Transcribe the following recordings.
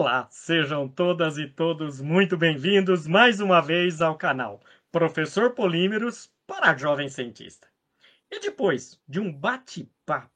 Olá, sejam todas e todos muito bem-vindos mais uma vez ao canal Professor Polímeros para Jovem Cientista. E depois de um bate-papo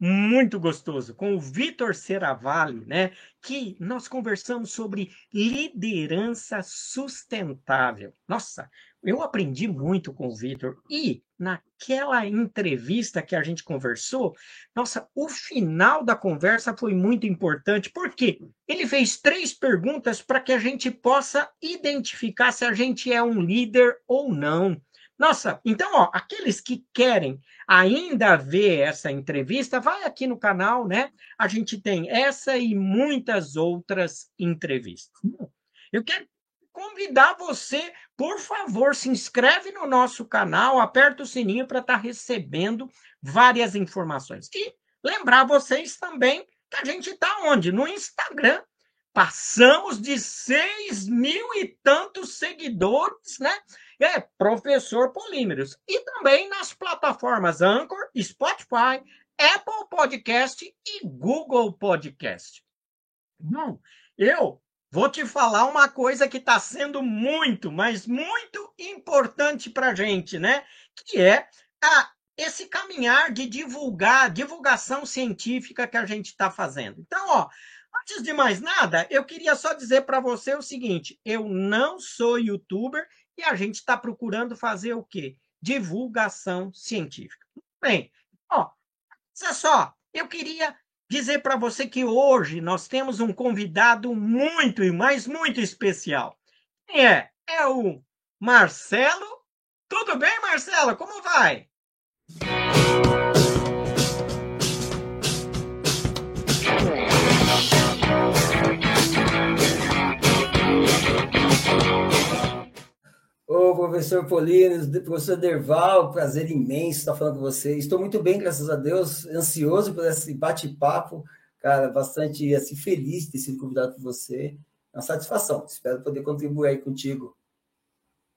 muito gostoso com o Vitor Seravalli, né, que nós conversamos sobre liderança sustentável. Nossa, eu aprendi muito com o Vitor e naquela entrevista que a gente conversou, nossa, o final da conversa foi muito importante, porque ele fez três perguntas para que a gente possa identificar se a gente é um líder ou não. Nossa, então, ó, aqueles que querem ainda ver essa entrevista, vai aqui no canal, né? A gente tem essa e muitas outras entrevistas. Eu quero convidar você, por favor, se inscreve no nosso canal, aperta o sininho para estar tá recebendo várias informações. E lembrar vocês também que a gente está onde? No Instagram. Passamos de seis mil e tantos seguidores, né? é Professor Polímeros. E também nas plataformas Anchor, Spotify, Apple Podcast e Google Podcast. Bom, eu vou te falar uma coisa que está sendo muito, mas muito importante para gente, né? Que é a, esse caminhar de divulgar, divulgação científica que a gente está fazendo. Então, ó, antes de mais nada, eu queria só dizer para você o seguinte: eu não sou youtuber e a gente está procurando fazer o quê? Divulgação científica. Bem, ó, olha só, eu queria dizer para você que hoje nós temos um convidado muito, mas muito especial. Quem é? É o Marcelo. Tudo bem, Marcelo? Como vai? Professor Polinos, professor Derval, prazer imenso estar falando com você. Estou muito bem, graças a Deus, ansioso por esse bate-papo, cara, bastante assim, feliz de ter sido convidado por você. É uma satisfação. Espero poder contribuir aí contigo.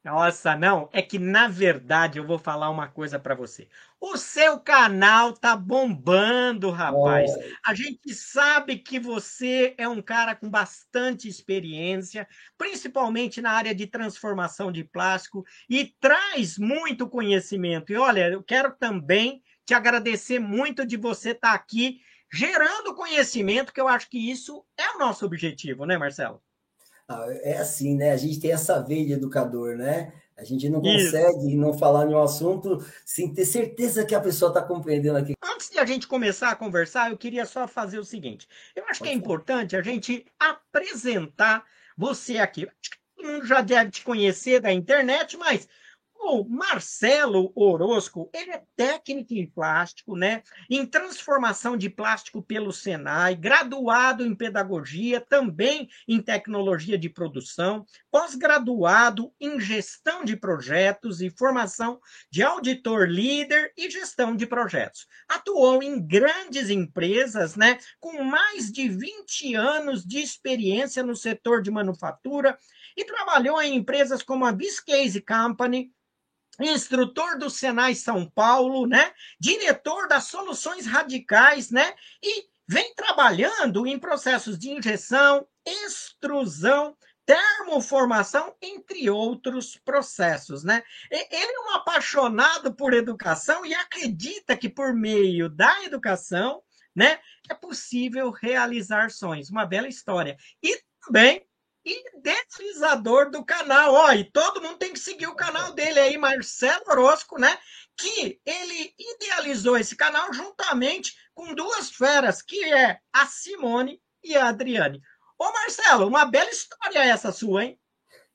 Nossa, não, é que na verdade eu vou falar uma coisa para você. O seu canal tá bombando, rapaz. É. A gente sabe que você é um cara com bastante experiência, principalmente na área de transformação de plástico e traz muito conhecimento. E olha, eu quero também te agradecer muito de você estar tá aqui gerando conhecimento, que eu acho que isso é o nosso objetivo, né, Marcelo? Ah, é assim, né? A gente tem essa veia de educador, né? A gente não consegue Isso. não falar em um assunto sem ter certeza que a pessoa está compreendendo aqui. Antes de a gente começar a conversar, eu queria só fazer o seguinte: eu acho Pode que é importante a gente apresentar você aqui. Acho que todo mundo já deve te conhecer da internet, mas o Marcelo Orozco, ele é técnico em plástico, né? Em transformação de plástico pelo Senai, graduado em pedagogia, também em tecnologia de produção, pós-graduado em gestão de projetos e formação de auditor líder e gestão de projetos. Atuou em grandes empresas, né, com mais de 20 anos de experiência no setor de manufatura e trabalhou em empresas como a Biscayne Company, instrutor do Senai São Paulo, né? Diretor das Soluções Radicais, né? E vem trabalhando em processos de injeção, extrusão, termoformação, entre outros processos, né? Ele é um apaixonado por educação e acredita que por meio da educação, né, é possível realizar sonhos. Uma bela história. E também idealizador do canal. Ó, e todo mundo tem que seguir o canal dele aí, Marcelo Orozco, né? Que ele idealizou esse canal juntamente com duas feras, que é a Simone e a Adriane. Ô, Marcelo, uma bela história essa sua, hein?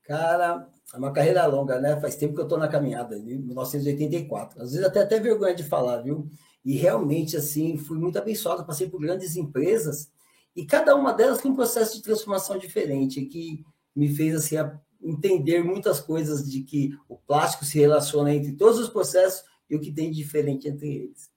Cara, é uma carreira longa, né? Faz tempo que eu tô na caminhada, de 1984. Às vezes até até vergonha de falar, viu? E realmente, assim, fui muito abençoado. Passei por grandes empresas e cada uma delas tem um processo de transformação diferente, que me fez assim, entender muitas coisas de que o plástico se relaciona entre todos os processos e o que tem de diferente entre eles.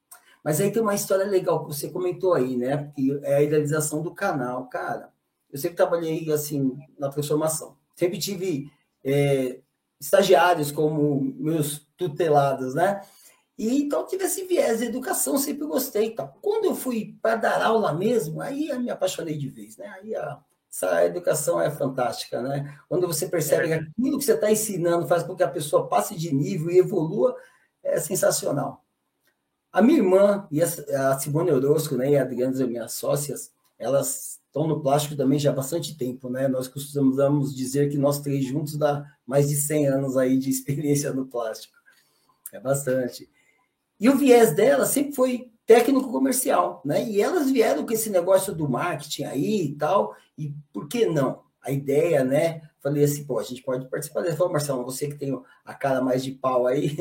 Mas aí tem uma história legal que você comentou aí, né? Que é a idealização do canal. Cara, eu sempre trabalhei assim na transformação. Sempre tive é, estagiários como meus tutelados, né? E então tive esse viés de educação, sempre gostei. Então, quando eu fui para dar aula mesmo, aí eu me apaixonei de vez, né? Aí a essa educação é fantástica, né? Quando você percebe é. que aquilo que você está ensinando faz com que a pessoa passe de nível e evolua, é sensacional. A minha irmã e a Simone Orozco, né, e a Adriana, minhas sócias, elas estão no plástico também já há bastante tempo, né? Nós costumamos dizer que nós três juntos dá mais de 100 anos aí de experiência no plástico. É bastante. E o viés dela sempre foi técnico comercial, né? E elas vieram com esse negócio do marketing aí e tal, e por que não? A ideia, né? Falei assim, pô, a gente pode participar dessa. Falei, Marcelo, você que tem a cara mais de pau aí.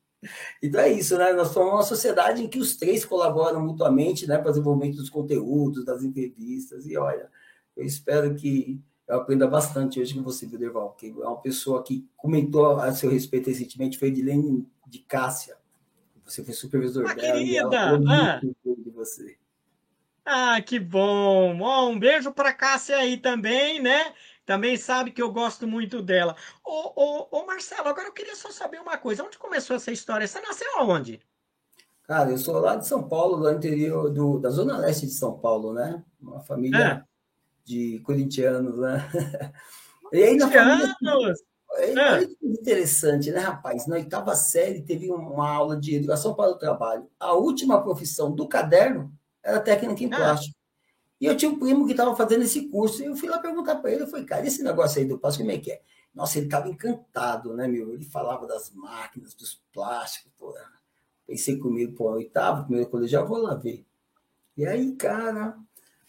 então é isso, né? Nós somos uma sociedade em que os três colaboram mutuamente, né, para o desenvolvimento dos conteúdos, das entrevistas. E olha, eu espero que eu aprenda bastante hoje com você, Viderval, que é uma pessoa que comentou a seu respeito recentemente, foi Edilene de Cássia. Você foi supervisor ah, dela. Querida! Ah. de você. Ah, que bom! Oh, um beijo para Cássia aí também, né? Também sabe que eu gosto muito dela. Ô, ô, ô, Marcelo, agora eu queria só saber uma coisa. Onde começou essa história? Você nasceu aonde? Cara, eu sou lá de São Paulo, do interior do, da zona leste de São Paulo, né? Uma família é. de corintianos, né? E aí na família, é, é. interessante, né, rapaz? Na oitava série teve uma aula de educação para o trabalho. A última profissão do caderno era técnica em é. plástico. E eu tinha um primo que estava fazendo esse curso, e eu fui lá perguntar para ele, eu falei, cara, esse negócio aí do plástico, como é que é? Nossa, ele estava encantado, né, meu? Ele falava das máquinas, dos plásticos, pô. Pensei comigo, pô, oitavo, primeiro colegial, vou lá ver. E aí, cara,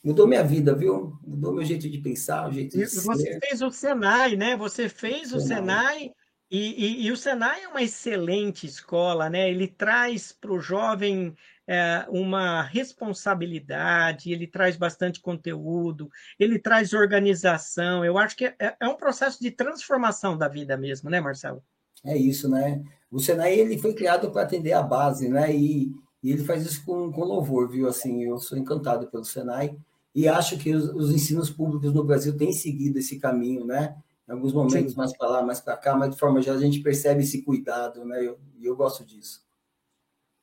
Mudou minha vida, viu? Mudou meu jeito de pensar, o jeito de Você ser. fez o Senai, né? Você fez o Senai, e, e, e, o Senai é uma excelente escola, né? Ele traz para o jovem é, uma responsabilidade, ele traz bastante conteúdo, ele traz organização. Eu acho que é, é um processo de transformação da vida mesmo, né, Marcelo? É isso, né? O Senai ele foi criado para atender a base, né? E, e ele faz isso com, com louvor, viu? Assim, eu sou encantado pelo Senai e acho que os, os, ensinos públicos no Brasil têm seguido esse caminho, né? Em alguns momentos Sim. mais para lá, mais para cá, mas de forma geral a gente percebe esse cuidado, né? E eu, eu gosto disso.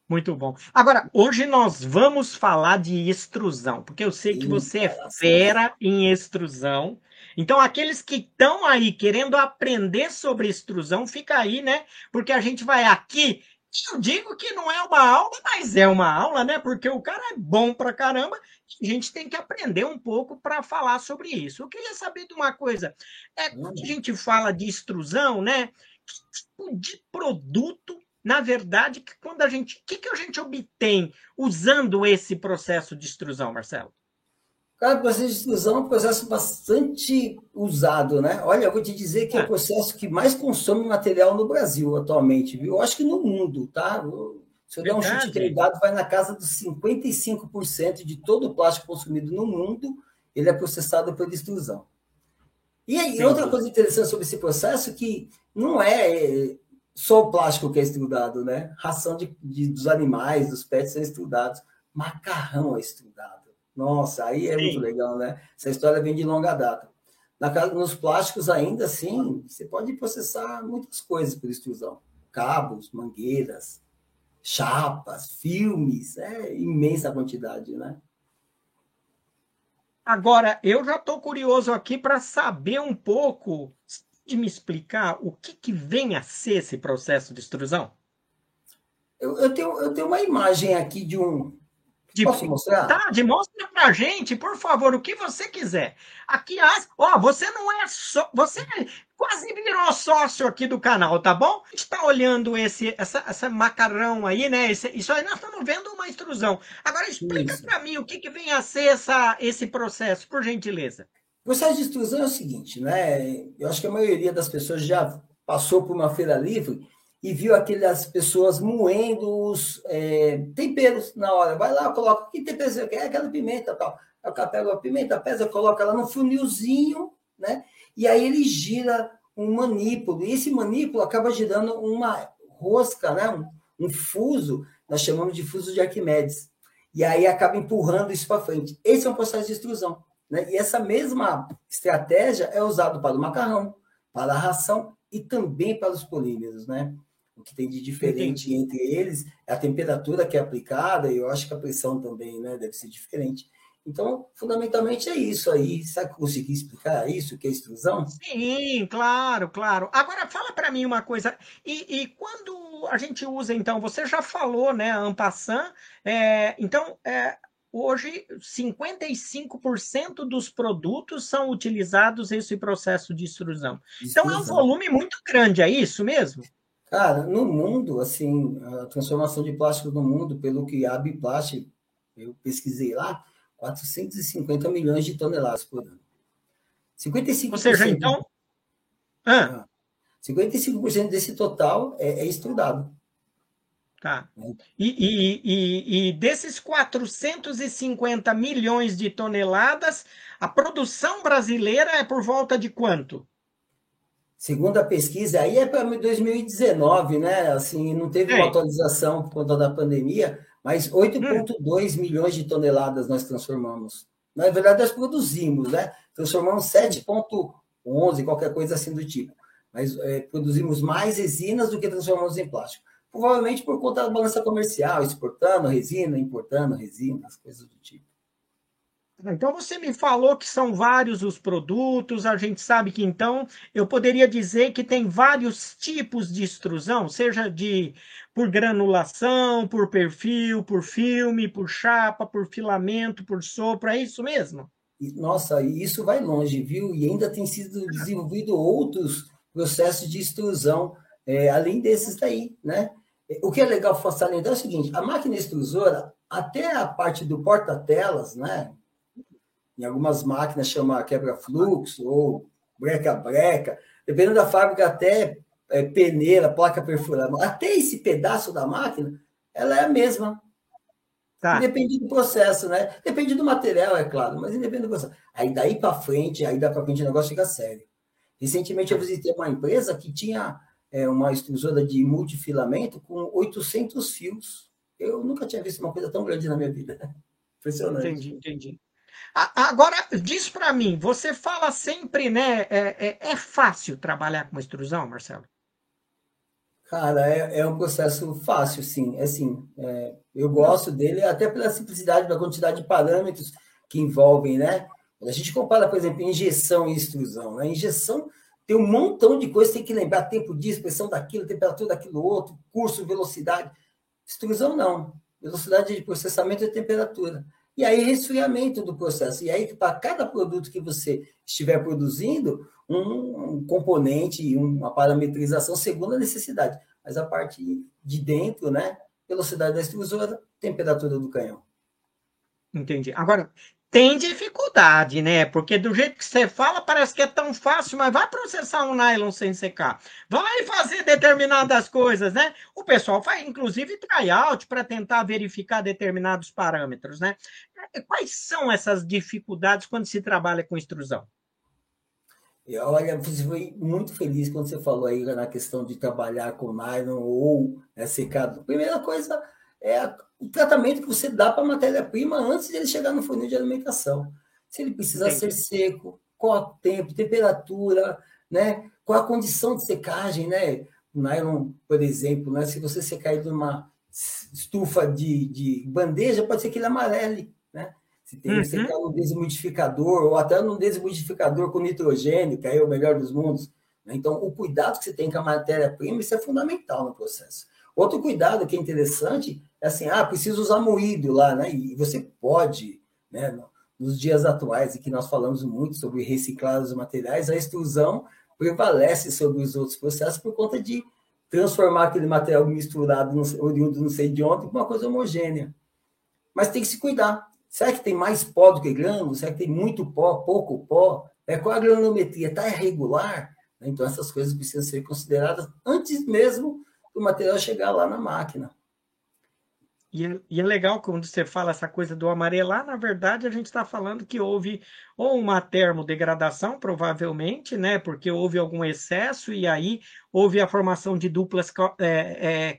Muito bom. Agora, hoje nós vamos falar de extrusão, porque eu sei que você é fera em extrusão. Então, aqueles que estão aí querendo aprender sobre extrusão, fica aí, né? Porque a gente vai aqui eu digo que não é uma aula, mas é uma aula, né? Porque o cara é bom pra caramba. A gente tem que aprender um pouco para falar sobre isso. Eu queria saber de uma coisa. É, quando a gente fala de extrusão, né? Que tipo de produto, na verdade, que quando a gente. O que, que a gente obtém usando esse processo de extrusão, Marcelo? Cara, o processo de extrusão é um processo bastante usado, né? Olha, eu vou te dizer que é, é o processo que mais consome material no Brasil atualmente, viu? Eu acho que no mundo, tá? Se eu der um chute de dado, vai na casa dos 55% de todo o plástico consumido no mundo, ele é processado por extrusão. E aí, outra coisa interessante sobre esse processo é que não é só o plástico que é extrudado, né? Ração de, de dos animais, dos pets são extrudados. Macarrão é extrudado. Nossa, aí é Sim. muito legal, né? Essa história vem de longa data. Na nos plásticos, ainda assim, você pode processar muitas coisas por extrusão: cabos, mangueiras, chapas, filmes, é imensa quantidade, né? Agora, eu já estou curioso aqui para saber um pouco de me explicar o que, que vem a ser esse processo de extrusão. Eu, eu, tenho, eu tenho uma imagem aqui de um, de, Posso mostrar? Tá, demonstra pra gente, por favor, o que você quiser. Aqui, ó, você não é só. Você quase virou sócio aqui do canal, tá bom? A gente tá olhando esse, essa, essa macarrão aí, né? Esse, isso aí nós estamos vendo uma extrusão. Agora explica para mim o que, que vem a ser essa, esse processo, por gentileza. O processo de extrusão é o seguinte, né? Eu acho que a maioria das pessoas já passou por uma feira livre e viu aquelas pessoas moendo os é, temperos na hora. Vai lá, coloca, que tempero você quer? Aquela pimenta tal. Aí o cara pega a pimenta, pesa, coloca ela no funilzinho, né? E aí ele gira um manípulo. E esse manípulo acaba girando uma rosca, né? Um, um fuso, nós chamamos de fuso de Arquimedes. E aí acaba empurrando isso para frente. Esse é um processo de extrusão. Né? E essa mesma estratégia é usada para o macarrão, para a ração e também para os polímeros, né? O que tem de diferente Entendi. entre eles é a temperatura que é aplicada, e eu acho que a pressão também né, deve ser diferente. Então, fundamentalmente é isso aí. Sabe que eu consegui explicar isso, que é extrusão? Sim, claro, claro. Agora, fala para mim uma coisa. E, e, quando a gente usa, então, você já falou, né, Ampassan, é, então, é, hoje 55% dos produtos são utilizados nesse processo de extrusão. Então, é um volume muito grande, é isso mesmo? Cara, no mundo, assim, a transformação de plástico no mundo, pelo que a Biplast, eu pesquisei lá, 450 milhões de toneladas por ano. 55%. Ou seja, então. Ah. 55% desse total é, é extrudado. Tá. Né? E, e, e, e, desses 450 milhões de toneladas, a produção brasileira é por volta de quanto? Segundo a pesquisa, aí é para 2019, né? Assim, não teve uma atualização por conta da pandemia, mas 8,2 hum. milhões de toneladas nós transformamos. Na verdade, nós produzimos, né? Transformamos 7,11, qualquer coisa assim do tipo. Mas é, produzimos mais resinas do que transformamos em plástico. Provavelmente por conta da balança comercial, exportando resina, importando resinas, coisas do tipo. Então você me falou que são vários os produtos, a gente sabe que então eu poderia dizer que tem vários tipos de extrusão, seja de por granulação, por perfil, por filme, por chapa, por filamento, por sopro, é isso mesmo? Nossa, isso vai longe, viu? E ainda tem sido desenvolvido outros processos de extrusão, é, além desses daí, né? O que é legal salientar é o seguinte: a máquina extrusora, até a parte do porta-telas, né? Em algumas máquinas chama quebra-fluxo ou breca-breca, dependendo da fábrica, até é, peneira, placa perfurada, até esse pedaço da máquina, ela é a mesma. Tá. Depende do processo, né? Depende do material, é claro, mas independe do processo. Aí daí para frente, aí dá para frente o negócio fica sério. Recentemente eu visitei uma empresa que tinha é, uma extrusora de multifilamento com 800 fios. Eu nunca tinha visto uma coisa tão grande na minha vida. Impressionante. Entendi, entendi. Agora, diz para mim, você fala sempre, né? É, é, é, fácil trabalhar com extrusão, Marcelo? Cara, é, é um processo fácil, sim. É assim, é, eu gosto dele até pela simplicidade da quantidade de parâmetros que envolvem, né? A gente compara, por exemplo, injeção e extrusão. Né? Injeção tem um montão de coisas, tem que lembrar tempo disso, pressão daquilo, temperatura daquilo outro, curso, velocidade. Extrusão não. Velocidade de processamento e temperatura. E aí, resfriamento do processo. E aí, para cada produto que você estiver produzindo, um, componente uma parametrização segundo a necessidade. Mas a parte de dentro, né? Velocidade da extrusora, temperatura do canhão. Entendi. Agora, tem dificuldade, né? Porque do jeito que você fala, parece que é tão fácil, mas vai processar um nylon sem secar. Vai fazer determinadas coisas, né? O pessoal faz, inclusive, tryout para tentar verificar determinados parâmetros, né? Quais são essas dificuldades quando se trabalha com extrusão? Olha, foi muito feliz quando você falou aí na questão de trabalhar com nylon ou né, secado. Primeira coisa é o tratamento que você dá para a matéria-prima antes de ele chegar no funil de alimentação. Se ele precisa Entendi. ser seco, qual o tempo, temperatura, né? qual a condição de secagem, né? O nylon, por exemplo, né? se você secar ele numa estufa de, de bandeja, pode ser que ele amarele, né? Se tem uhum. secar no desmodificador, ou até no desmodificador com nitrogênio, que aí é o melhor dos mundos. Né? Então, o cuidado que você tem com a matéria-prima, isso é fundamental no processo. Outro cuidado que é interessante é assim, ah, preciso usar moído lá, né? E você pode, né? Nos dias atuais, em que nós falamos muito sobre reciclar os materiais, a extrusão prevalece sobre os outros processos por conta de transformar aquele material misturado, oriundo não sei de onde, em uma coisa homogênea. Mas tem que se cuidar. Será que tem mais pó do que grano? Será que tem muito pó, pouco pó? É, qual a granulometria? Está irregular? Então, essas coisas precisam ser consideradas antes mesmo o material chegar lá na máquina. E é, e é, legal quando você fala essa coisa do amarelar, na verdade a gente está falando que houve ou uma termodegradação, provavelmente, né? Porque houve algum excesso e aí houve a formação de duplas, é, é,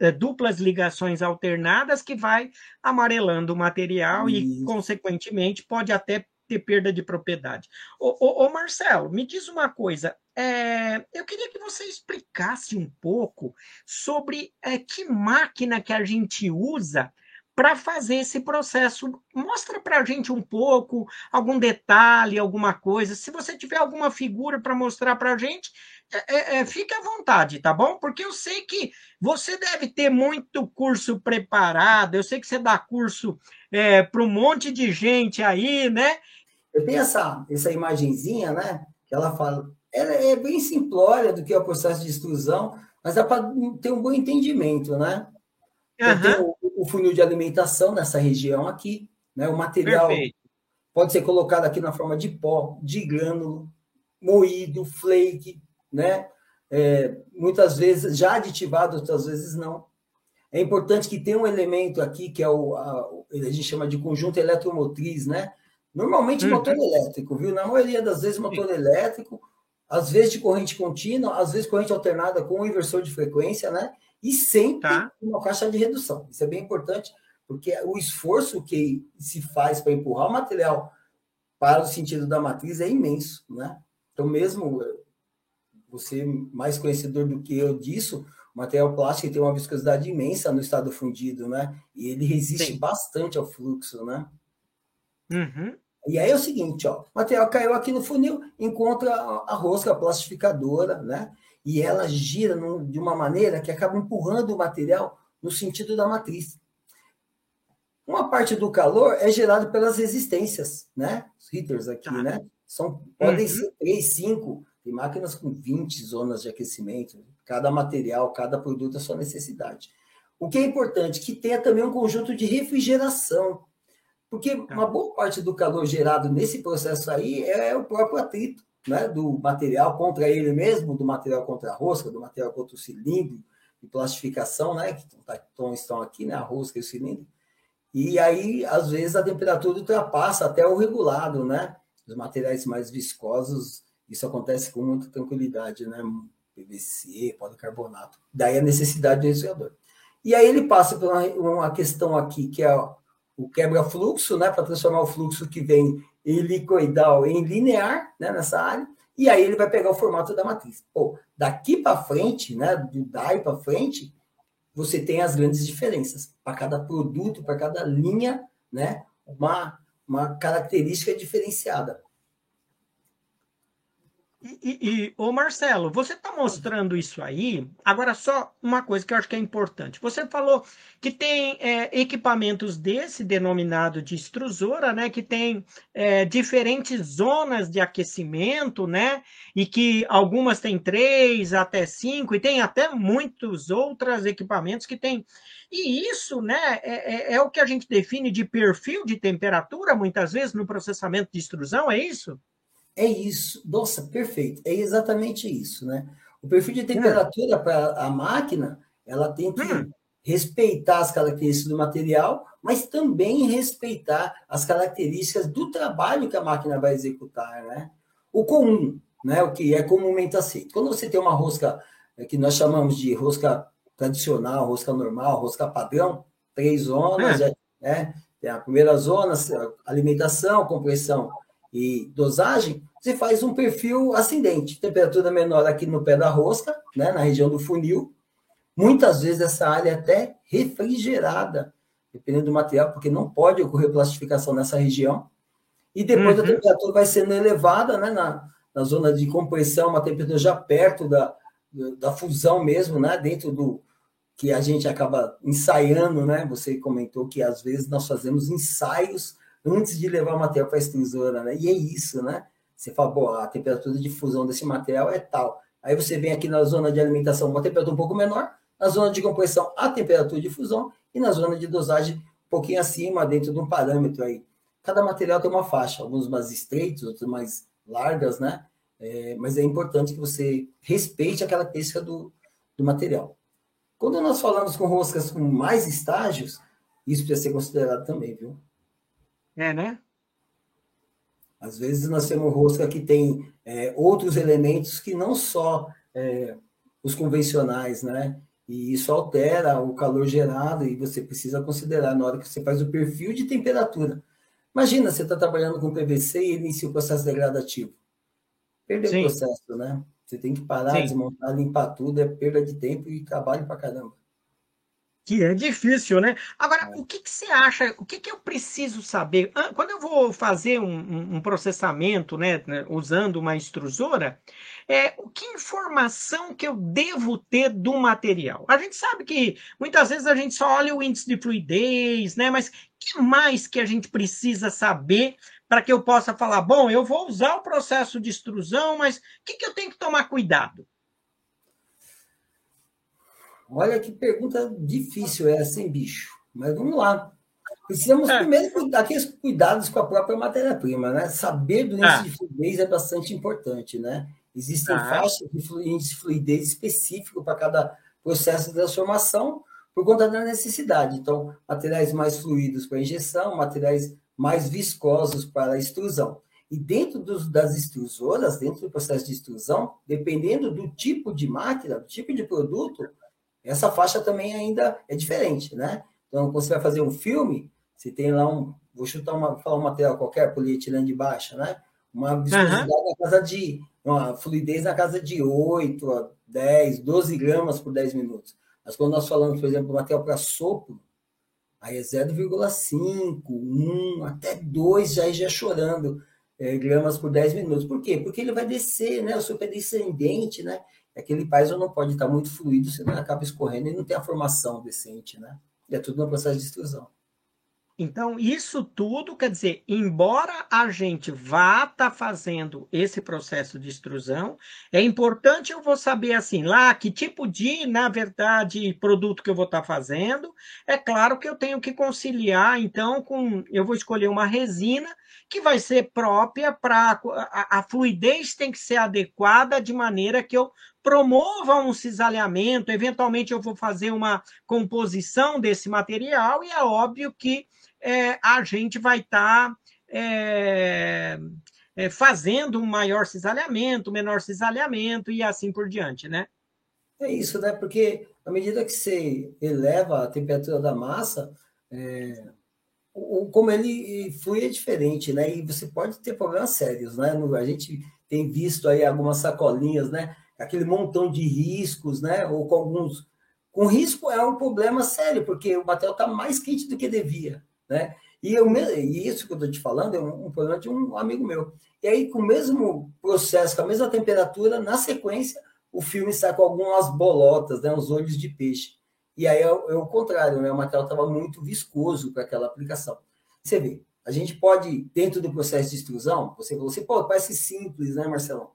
é duplas ligações alternadas que vai amarelando o material Isso. e, consequentemente, pode até ter perda de propriedade. Ô, ô, ô Marcelo, me diz uma coisa. É, eu queria que você explicasse um pouco sobre é, que máquina que a gente usa para fazer esse processo. Mostra para a gente um pouco, algum detalhe, alguma coisa. Se você tiver alguma figura para mostrar para a gente, é, é, é, fique à vontade, tá bom? Porque eu sei que você deve ter muito curso preparado, eu sei que você dá curso é, para um monte de gente aí, né? Eu tenho essa, essa imagenzinha, né? Que ela fala, ela é bem simplória do que é o processo de extrusão, mas dá para ter um bom entendimento, né? Uhum. o, o, funil de alimentação nessa região aqui, né? O material Perfeito. pode ser colocado aqui na forma de pó, de grânulo, moído, flake, né? É, muitas vezes já aditivado, outras vezes não. É importante que tenha um elemento aqui que é o a, a gente chama de conjunto eletromotriz, né? Normalmente uhum. motor elétrico, viu? Na maioria das vezes motor elétrico, às vezes de corrente contínua, às vezes corrente alternada com inversor de frequência, né? E sempre tá. uma caixa de redução. Isso é bem importante, porque o esforço que se faz para empurrar o material para o sentido da matriz é imenso, né? Então, mesmo você mais conhecedor do que eu disso, o material plástico tem uma viscosidade imensa no estado fundido, né? E ele resiste Sim. bastante ao fluxo, né? Uhum. E aí é o seguinte, ó, o material caiu aqui no funil, encontra a rosca plastificadora, né? E ela gira num, de uma maneira que acaba empurrando o material no sentido da matriz. Uma parte do calor é gerado pelas resistências, né? Os heaters aqui, tá. né? São, podem uhum. ser 3, 5, tem máquinas com 20 zonas de aquecimento, cada material, cada produto a sua necessidade. O que é importante? Que tenha também um conjunto de refrigeração, porque tá. uma boa parte do calor gerado nesse processo aí é o próprio atrito né, do material contra ele mesmo, do material contra a rosca, do material contra o cilindro, de plastificação, né, que estão aqui, né, a rosca e o cilindro. E aí, às vezes, a temperatura ultrapassa até o regulado, né? Os materiais mais viscosos isso acontece com muita tranquilidade, né? PVC, policarbonato. Daí a necessidade do resfriador. E aí ele passa por uma, uma questão aqui, que é o quebra-fluxo, né? Para transformar o fluxo que vem helicoidal em linear, né? Nessa área. E aí ele vai pegar o formato da matriz. Pô, daqui para frente, né? Do DAI para frente, você tem as grandes diferenças. Para cada produto, para cada linha, né? Uma, uma característica diferenciada. E, e, ô Marcelo, você está mostrando isso aí. Agora, só uma coisa que eu acho que é importante. Você falou que tem é, equipamentos desse denominado de extrusora, né? Que tem é, diferentes zonas de aquecimento, né? E que algumas têm três até cinco, e tem até muitos outros equipamentos que têm. E isso, né, é, é, é o que a gente define de perfil de temperatura, muitas vezes, no processamento de extrusão, é isso? É isso. Nossa, perfeito. É exatamente isso, né? O perfil de temperatura hum. para a máquina, ela tem que hum. respeitar as características do material, mas também respeitar as características do trabalho que a máquina vai executar, né? O comum, né? O que é comumente aceito. Quando você tem uma rosca é, que nós chamamos de rosca tradicional, rosca normal, rosca padrão, três zonas, hum. né? Tem a primeira zona, alimentação, compressão e dosagem, você faz um perfil ascendente, temperatura menor aqui no pé da rosca, né, na região do funil. Muitas vezes essa área é até refrigerada, dependendo do material, porque não pode ocorrer plastificação nessa região. E depois uhum. a temperatura vai sendo elevada, né, na, na zona de compressão, uma temperatura já perto da, da fusão mesmo, né, dentro do que a gente acaba ensaiando, né? Você comentou que às vezes nós fazemos ensaios antes de levar o material para a extrusora, né? E é isso, né? Você fala, pô, a temperatura de fusão desse material é tal. Aí você vem aqui na zona de alimentação, uma temperatura um pouco menor, na zona de compressão, a temperatura de fusão, e na zona de dosagem, um pouquinho acima, dentro de um parâmetro aí. Cada material tem uma faixa, alguns mais estreitos, outros mais largas, né? É, mas é importante que você respeite a característica do, do material. Quando nós falamos com roscas com mais estágios, isso precisa ser considerado também, viu? É, né? Às vezes nós temos rosca que tem é, outros elementos que não só é, os convencionais, né? E isso altera o calor gerado e você precisa considerar na hora que você faz o perfil de temperatura. Imagina, você está trabalhando com PVC e inicia o processo degradativo. Perdeu o processo, né? Você tem que parar, Sim. desmontar, limpar tudo, é perda de tempo e trabalho para caramba. Que é difícil, né? Agora, o que, que você acha? O que, que eu preciso saber? Quando eu vou fazer um, um processamento, né, né, usando uma extrusora, é, o que informação que eu devo ter do material? A gente sabe que muitas vezes a gente só olha o índice de fluidez, né? Mas que mais que a gente precisa saber para que eu possa falar, bom, eu vou usar o processo de extrusão, mas o que, que eu tenho que tomar cuidado? Olha que pergunta difícil essa, hein, bicho? Mas vamos lá. Precisamos é. primeiro aqueles cuidados com a própria matéria-prima, né? Saber do índice é. de fluidez é bastante importante, né? Existem ah. faixas de índice de fluidez específico para cada processo de transformação por conta da necessidade. Então, materiais mais fluidos para injeção, materiais mais viscosos para extrusão. E dentro dos, das extrusoras, dentro do processo de extrusão, dependendo do tipo de máquina, do tipo de produto, essa faixa também ainda é diferente, né? Então, quando você vai fazer um filme, você tem lá um, vou chutar uma, falar um material qualquer, polietileno de baixa, né? Uma viscosidade uhum. na casa de, uma fluidez na casa de 8 a 10, 12 gramas por 10 minutos. Mas quando nós falamos, por exemplo, material para sopro, aí é 0,5, 1, até 2 já já chorando é, gramas por 10 minutos. Por quê? Porque ele vai descer, né? O é descendente, né? Aquele paiso não pode estar muito fluido, senão acaba escorrendo e não tem a formação decente, né? E é tudo no processo de extrusão. Então, isso tudo quer dizer, embora a gente vá estar tá fazendo esse processo de extrusão, é importante eu vou saber assim, lá que tipo de, na verdade, produto que eu vou estar tá fazendo. É claro que eu tenho que conciliar, então, com eu vou escolher uma resina que vai ser própria para a, a fluidez tem que ser adequada de maneira que eu promova um cisalhamento, eventualmente eu vou fazer uma composição desse material, e é óbvio que é, a gente vai estar tá, é, é, fazendo um maior cisalhamento, menor cisalhamento e assim por diante, né? É isso, né? Porque à medida que você eleva a temperatura da massa, é, o, como ele flui é diferente, né? E você pode ter problemas sérios, né? A gente tem visto aí algumas sacolinhas, né? Aquele montão de riscos, né? Ou com alguns. Com risco é um problema sério, porque o material está mais quente do que devia. Né? E, eu, e isso que eu estou te falando é um, um, problema de um amigo meu. E aí, com o mesmo processo, com a mesma temperatura, na sequência, o filme sai com algumas bolotas, né, uns olhos de peixe. E aí é, é o contrário, né? o material estava muito viscoso para aquela aplicação. Você vê, a gente pode, dentro do processo de extrusão, você falou assim, pô, parece simples, né, Marcelão?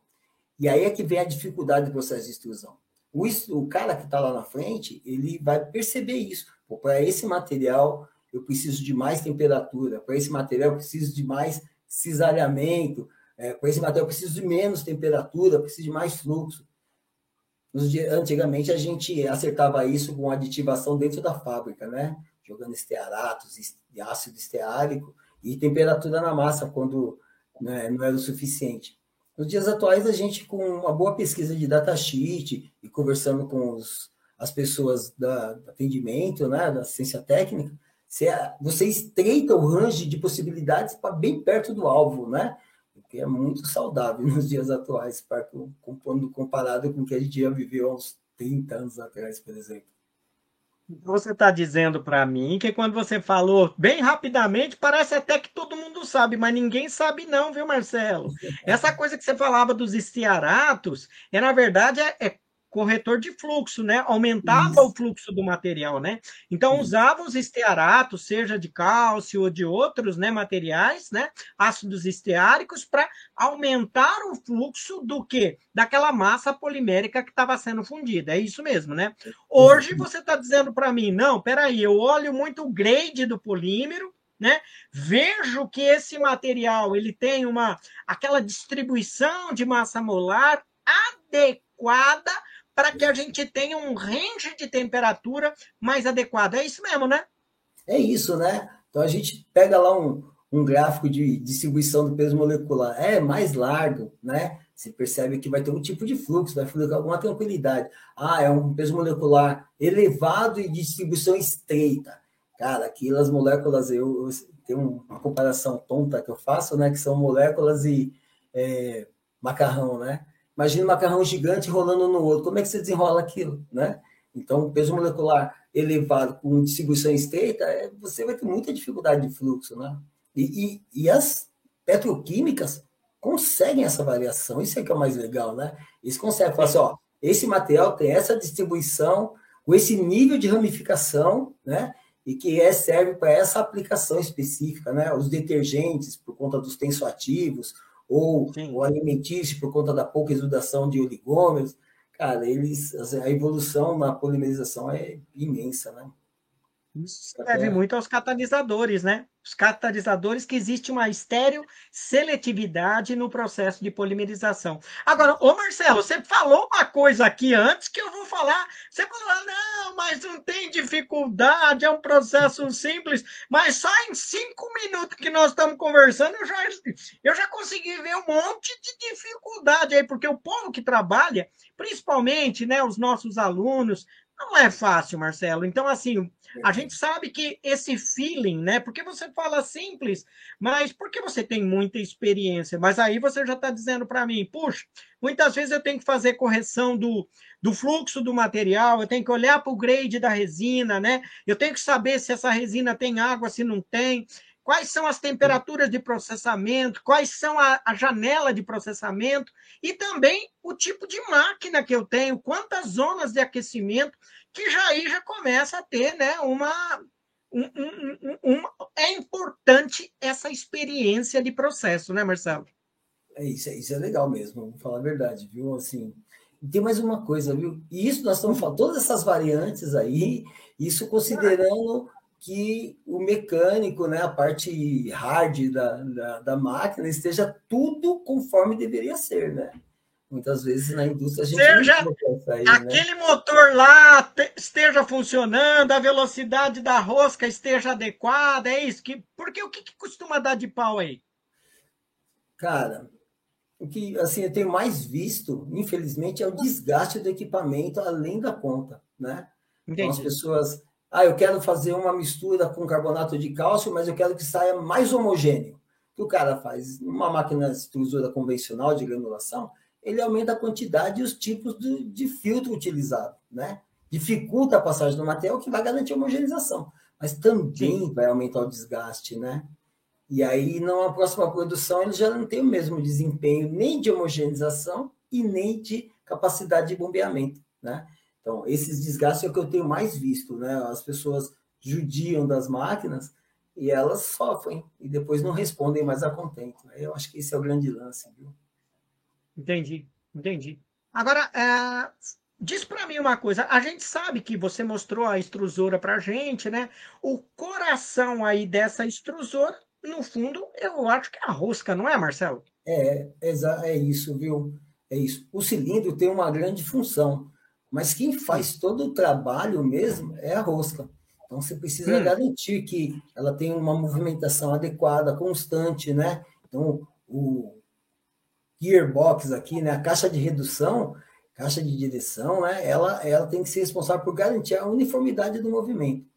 E aí é que vem a dificuldade do processo de extrusão. O, o cara que está lá na frente, ele vai perceber isso. Para esse material, eu preciso de mais temperatura, para esse material eu preciso de mais cisalhamento, é, para esse material eu preciso de menos temperatura, preciso de mais fluxo. Antigamente a gente acertava isso com aditivação dentro da fábrica, né? Jogando estearatos, ácido esteárico e temperatura na massa quando né, não era o suficiente. Nos dias atuais, a gente, com uma boa pesquisa de datasheet e conversando com os, as pessoas da, do atendimento, né, da ciência técnica, você, você estreita o range de possibilidades para bem perto do alvo, né? O que é muito saudável nos dias atuais, quando comparado com o que a gente já viveu há uns 30 anos atrás, por exemplo. Você está dizendo para mim que quando você falou bem rapidamente, parece até que todo mundo sabe, mas ninguém sabe não, viu, Marcelo? Essa coisa que você falava dos estiaratos, é na verdade é, é corretor de fluxo, né? Aumentava Isso. o fluxo do material, né? Então usava os estearatos, seja de cálcio ou de outros, né, materiais, né, ácidos esteáricos para aumentar o fluxo do que? Daquela massa polimérica que estava sendo fundida. É isso mesmo, né? Hoje você está dizendo para mim, não, peraí, eu olho muito o grade do polímero, né? Vejo que esse material ele tem uma aquela distribuição de massa molar adequada para que a gente tenha um range de temperatura mais adequado. É isso mesmo, né? É isso, né? Então a gente pega lá um, um gráfico de distribuição do peso molecular, é mais largo, né? Você percebe que vai ter um tipo de fluxo, vai fluir com alguma tranquilidade. Ah, é um peso molecular elevado e distribuição estreita. Cara, aquelas moléculas, eu, eu tenho uma comparação tonta que eu faço, né? Que são moléculas e é, macarrão, né? Imagina um macarrão gigante rolando no outro. Como é que você desenrola aquilo, né? Então, peso molecular elevado com distribuição estreita, é, você vai ter muita dificuldade de fluxo, né? E, e, e, as petroquímicas conseguem essa variação, isso é que é o mais legal, né? Eles conseguem falar assim, ó, esse material tem essa distribuição, com esse nível de ramificação, né? E que é, serve para essa aplicação específica, né? Os detergentes, por conta dos tensoativos, ou Sim. o alimentício, por conta da pouca exudação de oligômeros cara, eles, assim, a evolução na polimerização é imensa, né? Isso se deve muito aos catalisadores, né? Os catalisadores que existe uma estéreo seletividade no processo de polimerização. Agora, ô Marcelo, você falou uma coisa aqui antes que eu vou falar. Você falou, não, mas não tem dificuldade, é um processo simples. Mas só em cinco minutos que nós estamos conversando, eu já, eu já consegui ver um monte de dificuldade aí, porque o povo que trabalha, principalmente né, os nossos alunos, não é fácil, Marcelo. Então, assim, a gente sabe que esse feeling, né? Porque você fala simples, mas porque você tem muita experiência. Mas aí você já está dizendo para mim, puxa, muitas vezes eu tenho que fazer correção do, do fluxo do material, eu tenho que olhar para o grade da resina, né? Eu tenho que saber se essa resina tem água, se não tem quais são as temperaturas de processamento, quais são a, a, janela de processamento e também o tipo de máquina que eu tenho, quantas zonas de aquecimento, que já aí já começa a ter né, uma, um, um, um, é importante essa experiência de processo, né, Marcelo? É isso, isso é legal mesmo, vou falar a verdade, viu? Assim, tem mais uma coisa, viu? E isso nós estamos falando, todas essas variantes aí, isso considerando que o mecânico, né, a parte hard da, da, da, máquina, esteja tudo conforme deveria ser, né? Muitas vezes na indústria a gente não aí, né? aquele né? motor lá esteja funcionando, a velocidade da rosca esteja adequada, é isso? Que, porque o que, que costuma dar de pau aí? Cara, o que assim eu tenho mais visto, infelizmente, é o desgaste do equipamento além da conta, né? Entendi. Então, as pessoas ah, eu quero fazer uma mistura com carbonato de cálcio, mas eu quero que saia mais homogêneo. O que o cara faz? Uma máquina de extrusora convencional de granulação, ele aumenta a quantidade e os tipos de, de filtro utilizado, né? Dificulta a passagem do material, que vai garantir a homogeneização, mas também vai aumentar o desgaste, né? E aí, numa próxima produção, ele já não tem o mesmo desempenho nem de homogeneização e nem de capacidade de bombeamento, né? Então, esses desgastes é o que eu tenho mais visto, né? As pessoas judiam das máquinas e elas sofrem e depois não respondem mais a contento. Eu acho que esse é o grande lance, viu? Entendi, entendi. Agora, é, diz para mim uma coisa. A gente sabe que você mostrou a extrusora para a gente, né? O coração aí dessa extrusora, no fundo, eu acho que é a rosca, não é, Marcelo? É, é, é isso, viu? É isso. O cilindro tem uma grande função. Mas quem faz todo o trabalho mesmo é a rosca. Então você precisa hum. garantir que ela tem uma movimentação adequada, constante, né? Então o gearbox aqui, né, a caixa de redução, caixa de direção, né, ela ela tem que ser responsável por garantir a uniformidade do movimento.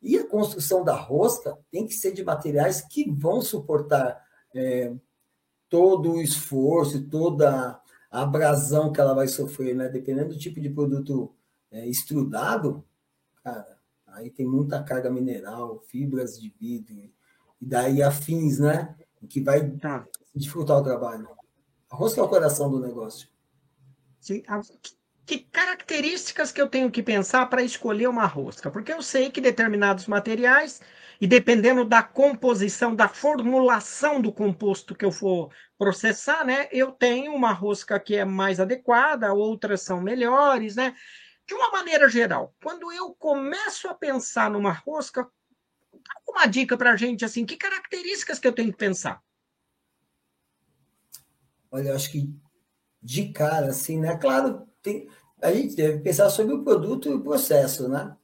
E a construção da rosca tem que ser de materiais que vão suportar é, todo o esforço, toda a abrasão que ela vai sofrer, né? Dependendo do tipo de produto é, estrudado, cara, aí tem muita carga mineral, fibras de vidro, e daí afins, né? Que vai tá. dificultar o trabalho. A rosca é o coração do negócio. Sim. Que características que eu tenho que pensar para escolher uma rosca? Porque eu sei que determinados materiais e dependendo da composição, da formulação do composto que eu for processar, né, eu tenho uma rosca que é mais adequada, outras são melhores, né? De uma maneira geral, quando eu começo a pensar numa rosca, dá uma dica para a gente, assim, que características que eu tenho que pensar? Olha, eu acho que de cara, assim, né? Claro, tem, a gente deve pensar sobre o produto e o processo, né?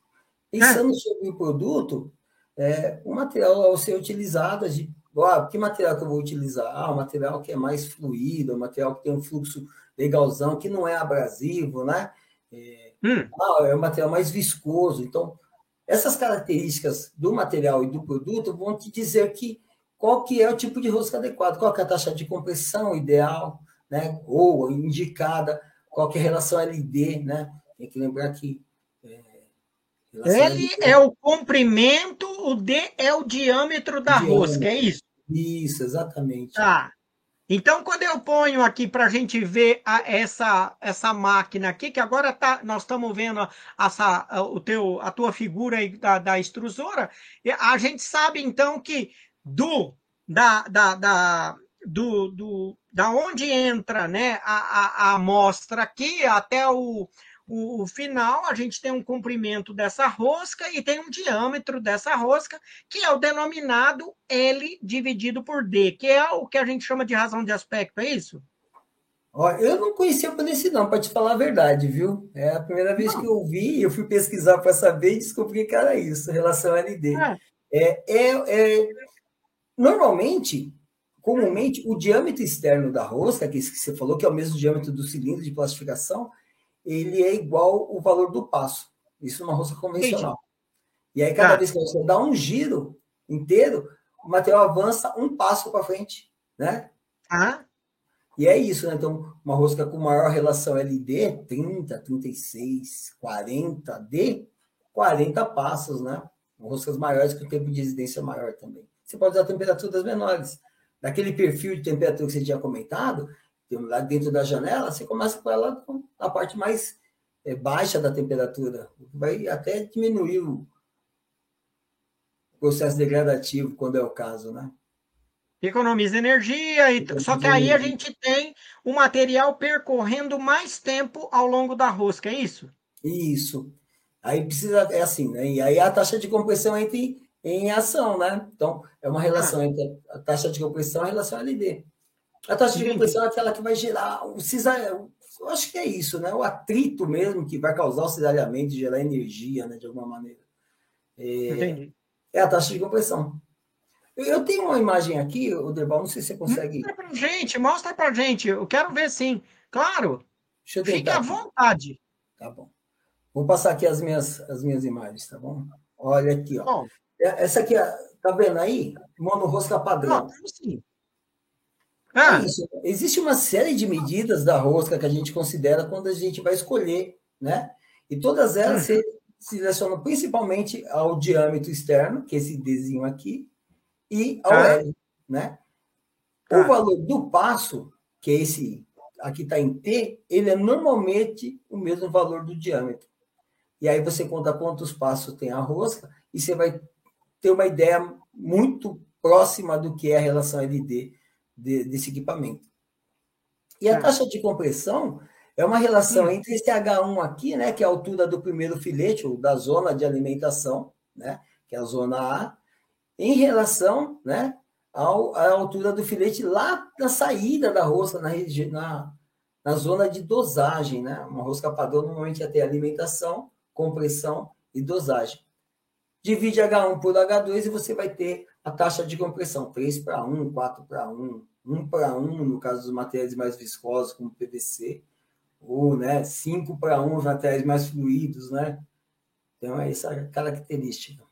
Pensando é. sobre o produto, é, o material ao ser utilizado, de, ah, que material que eu vou utilizar? Ah, o material que é mais fluido, o material que tem um fluxo legalzão, que não é abrasivo, né? É, hum. ah, é um material mais viscoso. Então, essas características do material e do produto vão te dizer que qual que é o tipo de rosca adequado, qual que é a taxa de compressão ideal, né? Ou indicada, qual que é a relação LD, né? Tem que lembrar que L é o comprimento, o D é o diâmetro da diâmetro. rosca, é isso? Isso, exatamente. Tá. Então, quando eu ponho aqui para a gente ver a, essa, essa máquina aqui, que agora tá, nós estamos vendo essa, o teu, a tua figura aí da, da extrusora, a gente sabe então que do da, da, da, do, do, da onde entra né, a, a, a amostra aqui até o, o, o, final, a gente tem um comprimento dessa rosca e tem um diâmetro dessa rosca, que é o denominado L dividido por D, que é o que a gente chama de razão de aspecto, é isso? eu não conhecia por esse não, para te falar a verdade, viu? É a primeira vez não. que eu vi, eu fui pesquisar para saber e descobri que era isso, relação a LD. É. É, é, é, normalmente, comumente, o diâmetro externo da rosca, que você falou que é o mesmo diâmetro do cilindro de plastificação, ele é igual o valor do passo. Isso numa rosca convencional. E aí, cada ah. vez que você dá um giro inteiro, o material avança um passo para frente, né? Ah. E é isso, né? Então, uma rosca com maior relação LD, 30, 36, 40, D, 40 passos, né? Roscas maiores com tempo de residência maior também. Você pode usar temperaturas menores. Daquele perfil de temperatura que você tinha comentado, lá dentro da janela, você começa com ela na parte mais é, baixa da temperatura. Vai até diminuir o processo degradativo, quando é o caso, né? Economiza energia, e... só que aí a gente tem o material percorrendo mais tempo ao longo da rosca, é isso? Isso. Aí precisa, é assim, né? E aí a taxa de compressão entra em, em ação, né? Então, é uma relação ah. entre a taxa de compressão e a relação LD. A taxa de compressão é aquela que vai gerar o cisalhamento. Eu acho que é isso, né? O atrito mesmo que vai causar o cisalhamento e gerar energia, né? De alguma maneira. É, Entendi. É a taxa de compressão. Eu tenho uma imagem aqui, o Derbal, não sei se você consegue. Mostra pra gente, mostra pra gente. Eu quero ver sim. Claro. Deixa eu Fique à vontade. Tá bom. Vou passar aqui as minhas, as minhas imagens, tá bom? Olha aqui, ó. Bom. É, essa aqui, tá vendo aí? Monorosca padrão. Não, sim. Ah. É Existe uma série de medidas da rosca que a gente considera quando a gente vai escolher, né? E todas elas se selecionam principalmente ao diâmetro externo, que é esse Dzinho aqui, e ao ah. L, né? Ah. O valor do passo, que é esse aqui está em T, ele é normalmente o mesmo valor do diâmetro. E aí você conta quantos passos tem a rosca e você vai ter uma ideia muito próxima do que é a relação LD de, desse equipamento. E a é. taxa de compressão é uma relação entre esse H1 aqui, né, que é a altura do primeiro filete, ou da zona de alimentação, né, que é a zona A, em relação né, ao, à altura do filete lá na saída da rosca, na, na, na zona de dosagem. Né? Uma rosca padrão normalmente ter alimentação, compressão e dosagem. Divide H1 por H2 e você vai ter a taxa de compressão, 3 para 1, 4 para 1, 1 para 1 no caso dos materiais mais viscosos, como PVC, ou né, 5 para 1 os materiais mais fluidos, né? Então, é essa característica.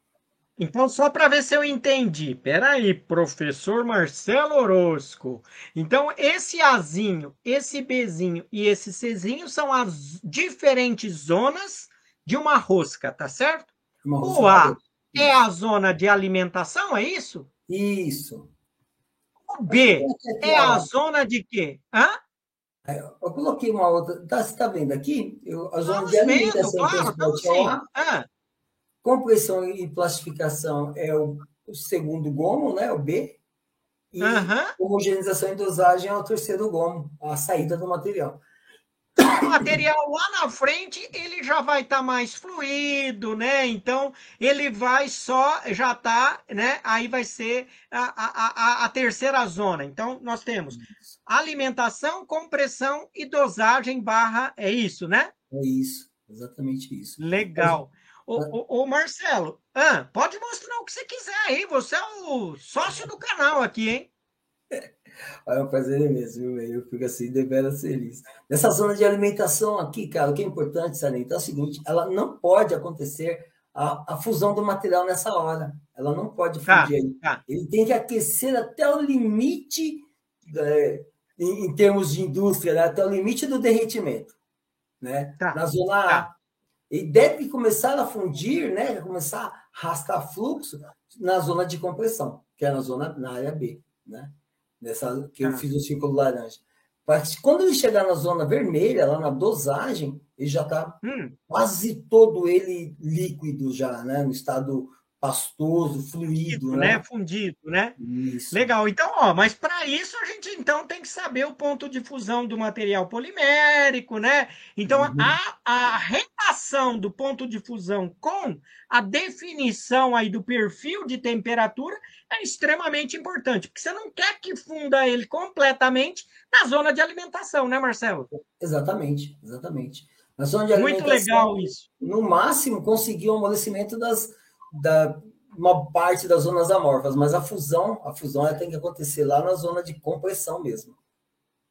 Então, só para ver se eu entendi. Peraí, professor Marcelo Orozco. Então, esse Azinho, esse Bzinho e esse Czinho são as diferentes zonas de uma rosca, tá certo? Uma rosca o A é a zona de alimentação, é isso? Isso. O B é a zona de quê? Hã? Eu coloquei uma outra. Tá, você está vendo aqui? Eu, a zona de alimentação vendo, claro, é A. Compressão e plastificação é o, o, segundo gomo, né? O B. E uhum. homogeneização e dosagem é o terceiro gomo, a saída do material o material lá na frente ele já vai estar tá mais fluido, né? Então ele vai só já tá, né? Aí vai ser a, a, a, terceira zona. Então nós temos alimentação, compressão e dosagem barra é isso, né? É isso, exatamente isso. Legal. Ô, ô, ô Marcelo, ah, pode mostrar o que você quiser aí. Você é o sócio do canal aqui, hein? É um prazer mesmo, eu fico assim, deveras feliz. Nessa zona de alimentação aqui, cara, o que é importante salientar é o seguinte: ela não pode acontecer a, a fusão do material nessa hora. Ela não pode fundir. Tá, tá. Ele tem que aquecer até o limite, é, em, em, termos de indústria, né? até o limite do derretimento. Né? Tá, Na zona A. Tá. ele deve começar a fundir, né? Começar a arrastar fluxo na zona de compressão, que é na zona na área B, né? Nessa que eu ah. fiz o círculo laranja. Mas quando ele chegar na zona vermelha, lá na dosagem, ele já está hum. quase todo ele líquido já, né? No estado pastoso, fluido, né? né? Fundido, né? Isso. Legal. Então, ó, mas para isso a gente então tem que saber o ponto de fusão do material polimérico, né? Então, uhum. a, a relação do ponto de fusão com a definição aí do perfil de temperatura é extremamente importante, porque você não quer que funda ele completamente na zona de alimentação, né, Marcelo? Exatamente, exatamente. Na zona de Muito legal isso. No máximo, conseguir o amolecimento das da uma parte das zonas amorfas, mas a fusão, a fusão tem que acontecer lá na zona de compressão mesmo.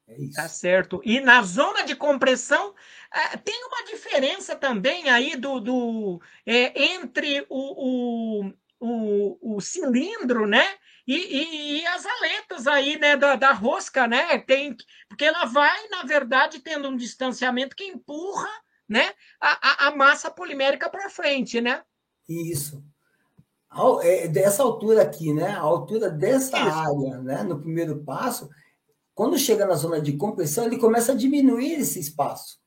É isso. Tá certo. E na zona de compressão é, tem uma diferença também aí do, do é, entre o, o, o, o, cilindro, né? E, e, e, as aletas aí, né, da, da rosca, né? Tem, porque ela vai, na verdade, tendo um distanciamento que empurra, né, a, a, massa polimérica para frente, né? Isso. É, dessa altura aqui, né? A altura dessa Isso. área, né? No primeiro passo, quando chega na zona de compressão, ele começa a diminuir esse espaço.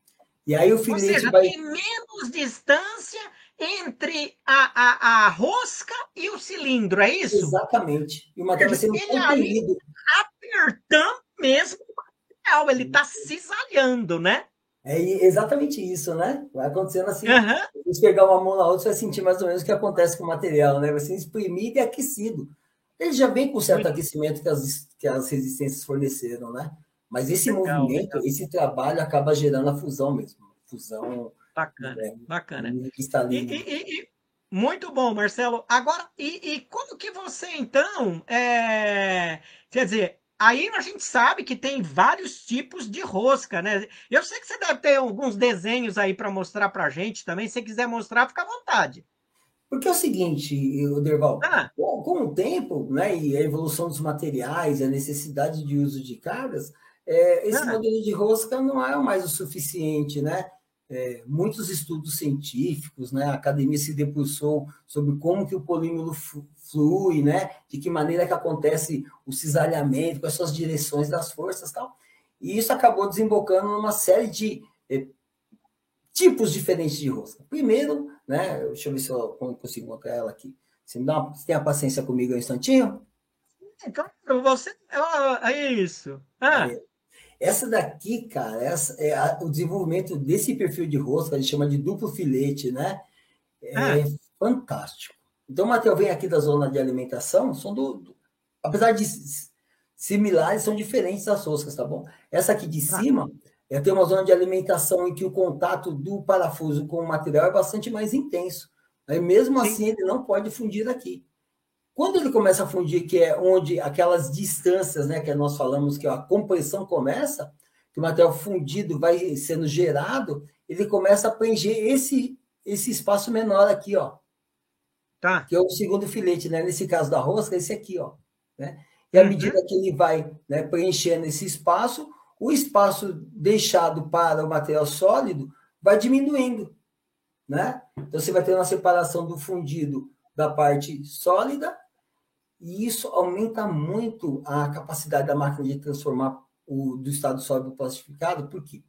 E aí o filete Ou seja, vai. Tem menos distância entre a, a, a rosca e o cilindro, é isso? Exatamente. E o material sendo comprimido. Apertando mesmo o material, ele está cisalhando, né? É exatamente isso, né? Vai acontecendo assim. Uhum. Se pegar uma mão na outra, você vai sentir mais ou menos o que acontece com o material, né? Vai ser exprimido e aquecido. Ele já vem com certo Muito. aquecimento que as, que as resistências forneceram, né? Mas esse legal, movimento, legal. esse trabalho acaba gerando a fusão mesmo. Fusão. Bacana, é, bacana. E, e, e, muito bom, Marcelo. Agora, e, como que você, então, é, quer dizer, Aí a gente sabe que tem vários tipos de rosca, né? Eu sei que você deve ter alguns desenhos aí para mostrar para a gente também. Se quiser mostrar, fica à vontade. Porque é o seguinte, Derval, ah. com, com, o tempo, né, e a evolução dos materiais, a necessidade de uso de cargas, é, esse ah. modelo de rosca não é mais o suficiente, né? É, muitos estudos científicos, né? A academia se debruçou sobre como que o polímero flui, né? De que maneira que acontece o cisalhamento, quais são as direções das forças, tal. E isso acabou desembocando numa série de eh, tipos diferentes de rosca. Primeiro, né? Deixa eu ver se eu consigo colocar ela aqui. Você, me dá uma, você tem a paciência comigo um instantinho? Claro, você. É isso. Ah. Essa daqui, cara, essa é a, o desenvolvimento desse perfil de rosca, a gente chama de duplo filete, né? É ah. fantástico. Então, o material vem aqui da zona de alimentação, são do, do, apesar de similares, são diferentes das roscas, tá bom? Essa aqui de ah. cima, é tem uma zona de alimentação em que o contato do parafuso com o material é bastante mais intenso. Aí, mesmo Sim. assim, ele não pode fundir aqui. Quando ele começa a fundir, que é onde aquelas distâncias, né, que nós falamos que a compressão começa, que o material fundido vai sendo gerado, ele começa a preencher esse esse espaço menor aqui, ó. Tá. Que é o segundo filete, né? Nesse caso da rosca, esse aqui, ó. Né? E à uhum. medida que ele vai né, preenchendo esse espaço, o espaço deixado para o material sólido vai diminuindo, né? Então você vai ter uma separação do fundido da parte sólida e isso aumenta muito a capacidade da máquina de transformar o do estado sólido plastificado, porque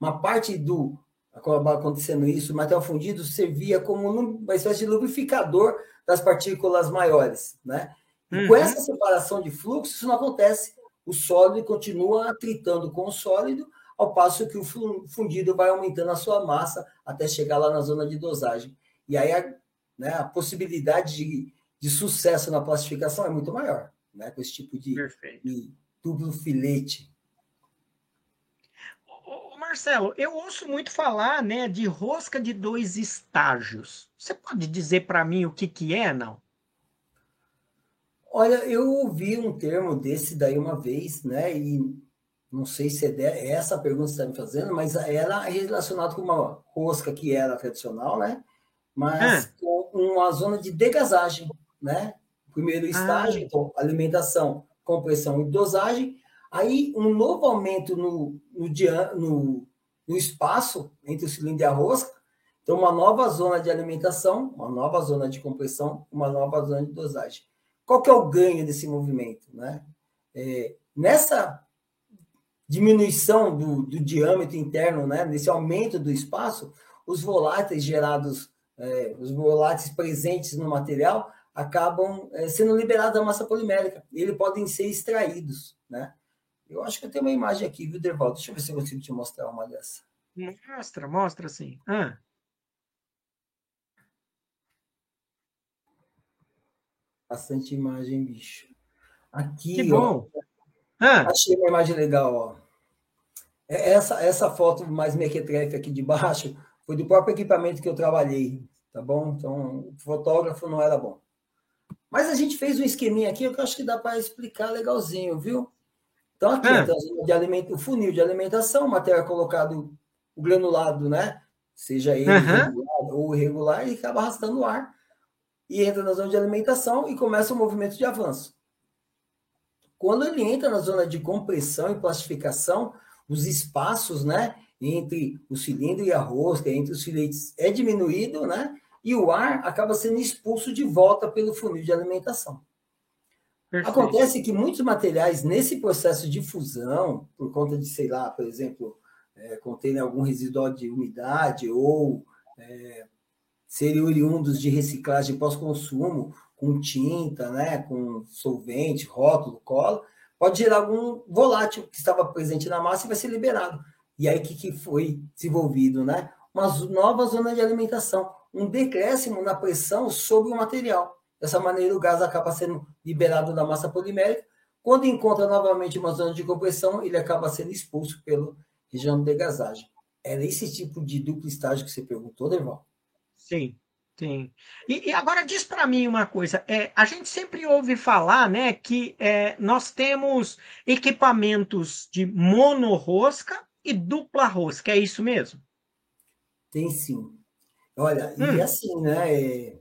uma parte do acontecendo isso, o material fundido servia como uma espécie de lubrificador das partículas maiores, né? Uhum. Com essa separação de fluxo, isso não acontece. O sólido continua atritando com o sólido, ao passo que o fundido vai aumentando a sua massa até chegar lá na zona de dosagem. E aí a, né, a possibilidade de, de sucesso na plastificação é muito maior, né? Com esse tipo de, de duplo filete Marcelo, eu ouço muito falar, né, de rosca de dois estágios. Você pode dizer para mim o que que é, não? Olha, eu ouvi um termo desse daí uma vez, né, e não sei se é essa pergunta que você está me fazendo, mas era relacionado com uma rosca que era tradicional, né, mas ah. com uma zona de degasagem, né? Primeiro estágio, ah. então, alimentação, compressão e dosagem, Aí, um novo aumento no, no, no, no espaço entre o cilindro e a rosca, Então, uma nova zona de alimentação, uma nova zona de compressão, uma nova zona de dosagem. Qual que é o ganho desse movimento? Né? É, nessa diminuição do, do, diâmetro interno, né, nesse aumento do espaço, os voláteis gerados, é, os voláteis presentes no material acabam é, sendo liberados da massa polimérica. E eles podem ser extraídos. Né? Eu acho que eu tenho uma imagem aqui, viu, Derval? Deixa eu ver se eu consigo te mostrar uma dessa. Mostra, mostra sim. Ah. Bastante imagem, bicho. Aqui, que bom. Ó, ah. Achei uma imagem legal, ó. É, essa, essa foto mais mequetrefe aqui de baixo foi do próprio equipamento que eu trabalhei, tá bom? Então, o fotógrafo não era bom. Mas a gente fez um esqueminha aqui que eu acho que dá para explicar legalzinho, viu? Então, aqui, ah. então, de alimento, o funil de alimentação, material colocado, o granulado, né? Seja ele uhum. ou irregular, e acaba arrastando o ar e entra na zona de alimentação e começa o movimento de avanço. Quando ele entra na zona de compressão e plastificação, os espaços, né, entre o cilindro e a rosca, entre os filetes, é diminuído, né? E o ar acaba sendo expulso de volta pelo funil de alimentação. Perfeito. Acontece que muitos materiais, nesse processo de fusão, por conta de, sei lá, por exemplo, é, contém algum residual de umidade ou é, serem oriundos de reciclagem pós-consumo, com tinta, né, com solvente, rótulo, cola, pode gerar algum volátil que estava presente na massa e vai ser liberado. E aí, o que, que foi desenvolvido? Né? Uma nova zona de alimentação, um decréscimo na pressão sobre o material. Dessa maneira, o gás acaba sendo liberado da massa polimérica. Quando encontra novamente uma zona de compressão, ele acaba sendo expulso pela região de degasagem. Era esse tipo de duplo estágio que você perguntou, Derval? Sim. Sim. E, e agora diz para mim uma coisa, é, a gente sempre ouve falar, né, que é, nós temos equipamentos de monorrosca e dupla rosca, é isso mesmo? Tem sim. Olha, hum. e assim, né, é,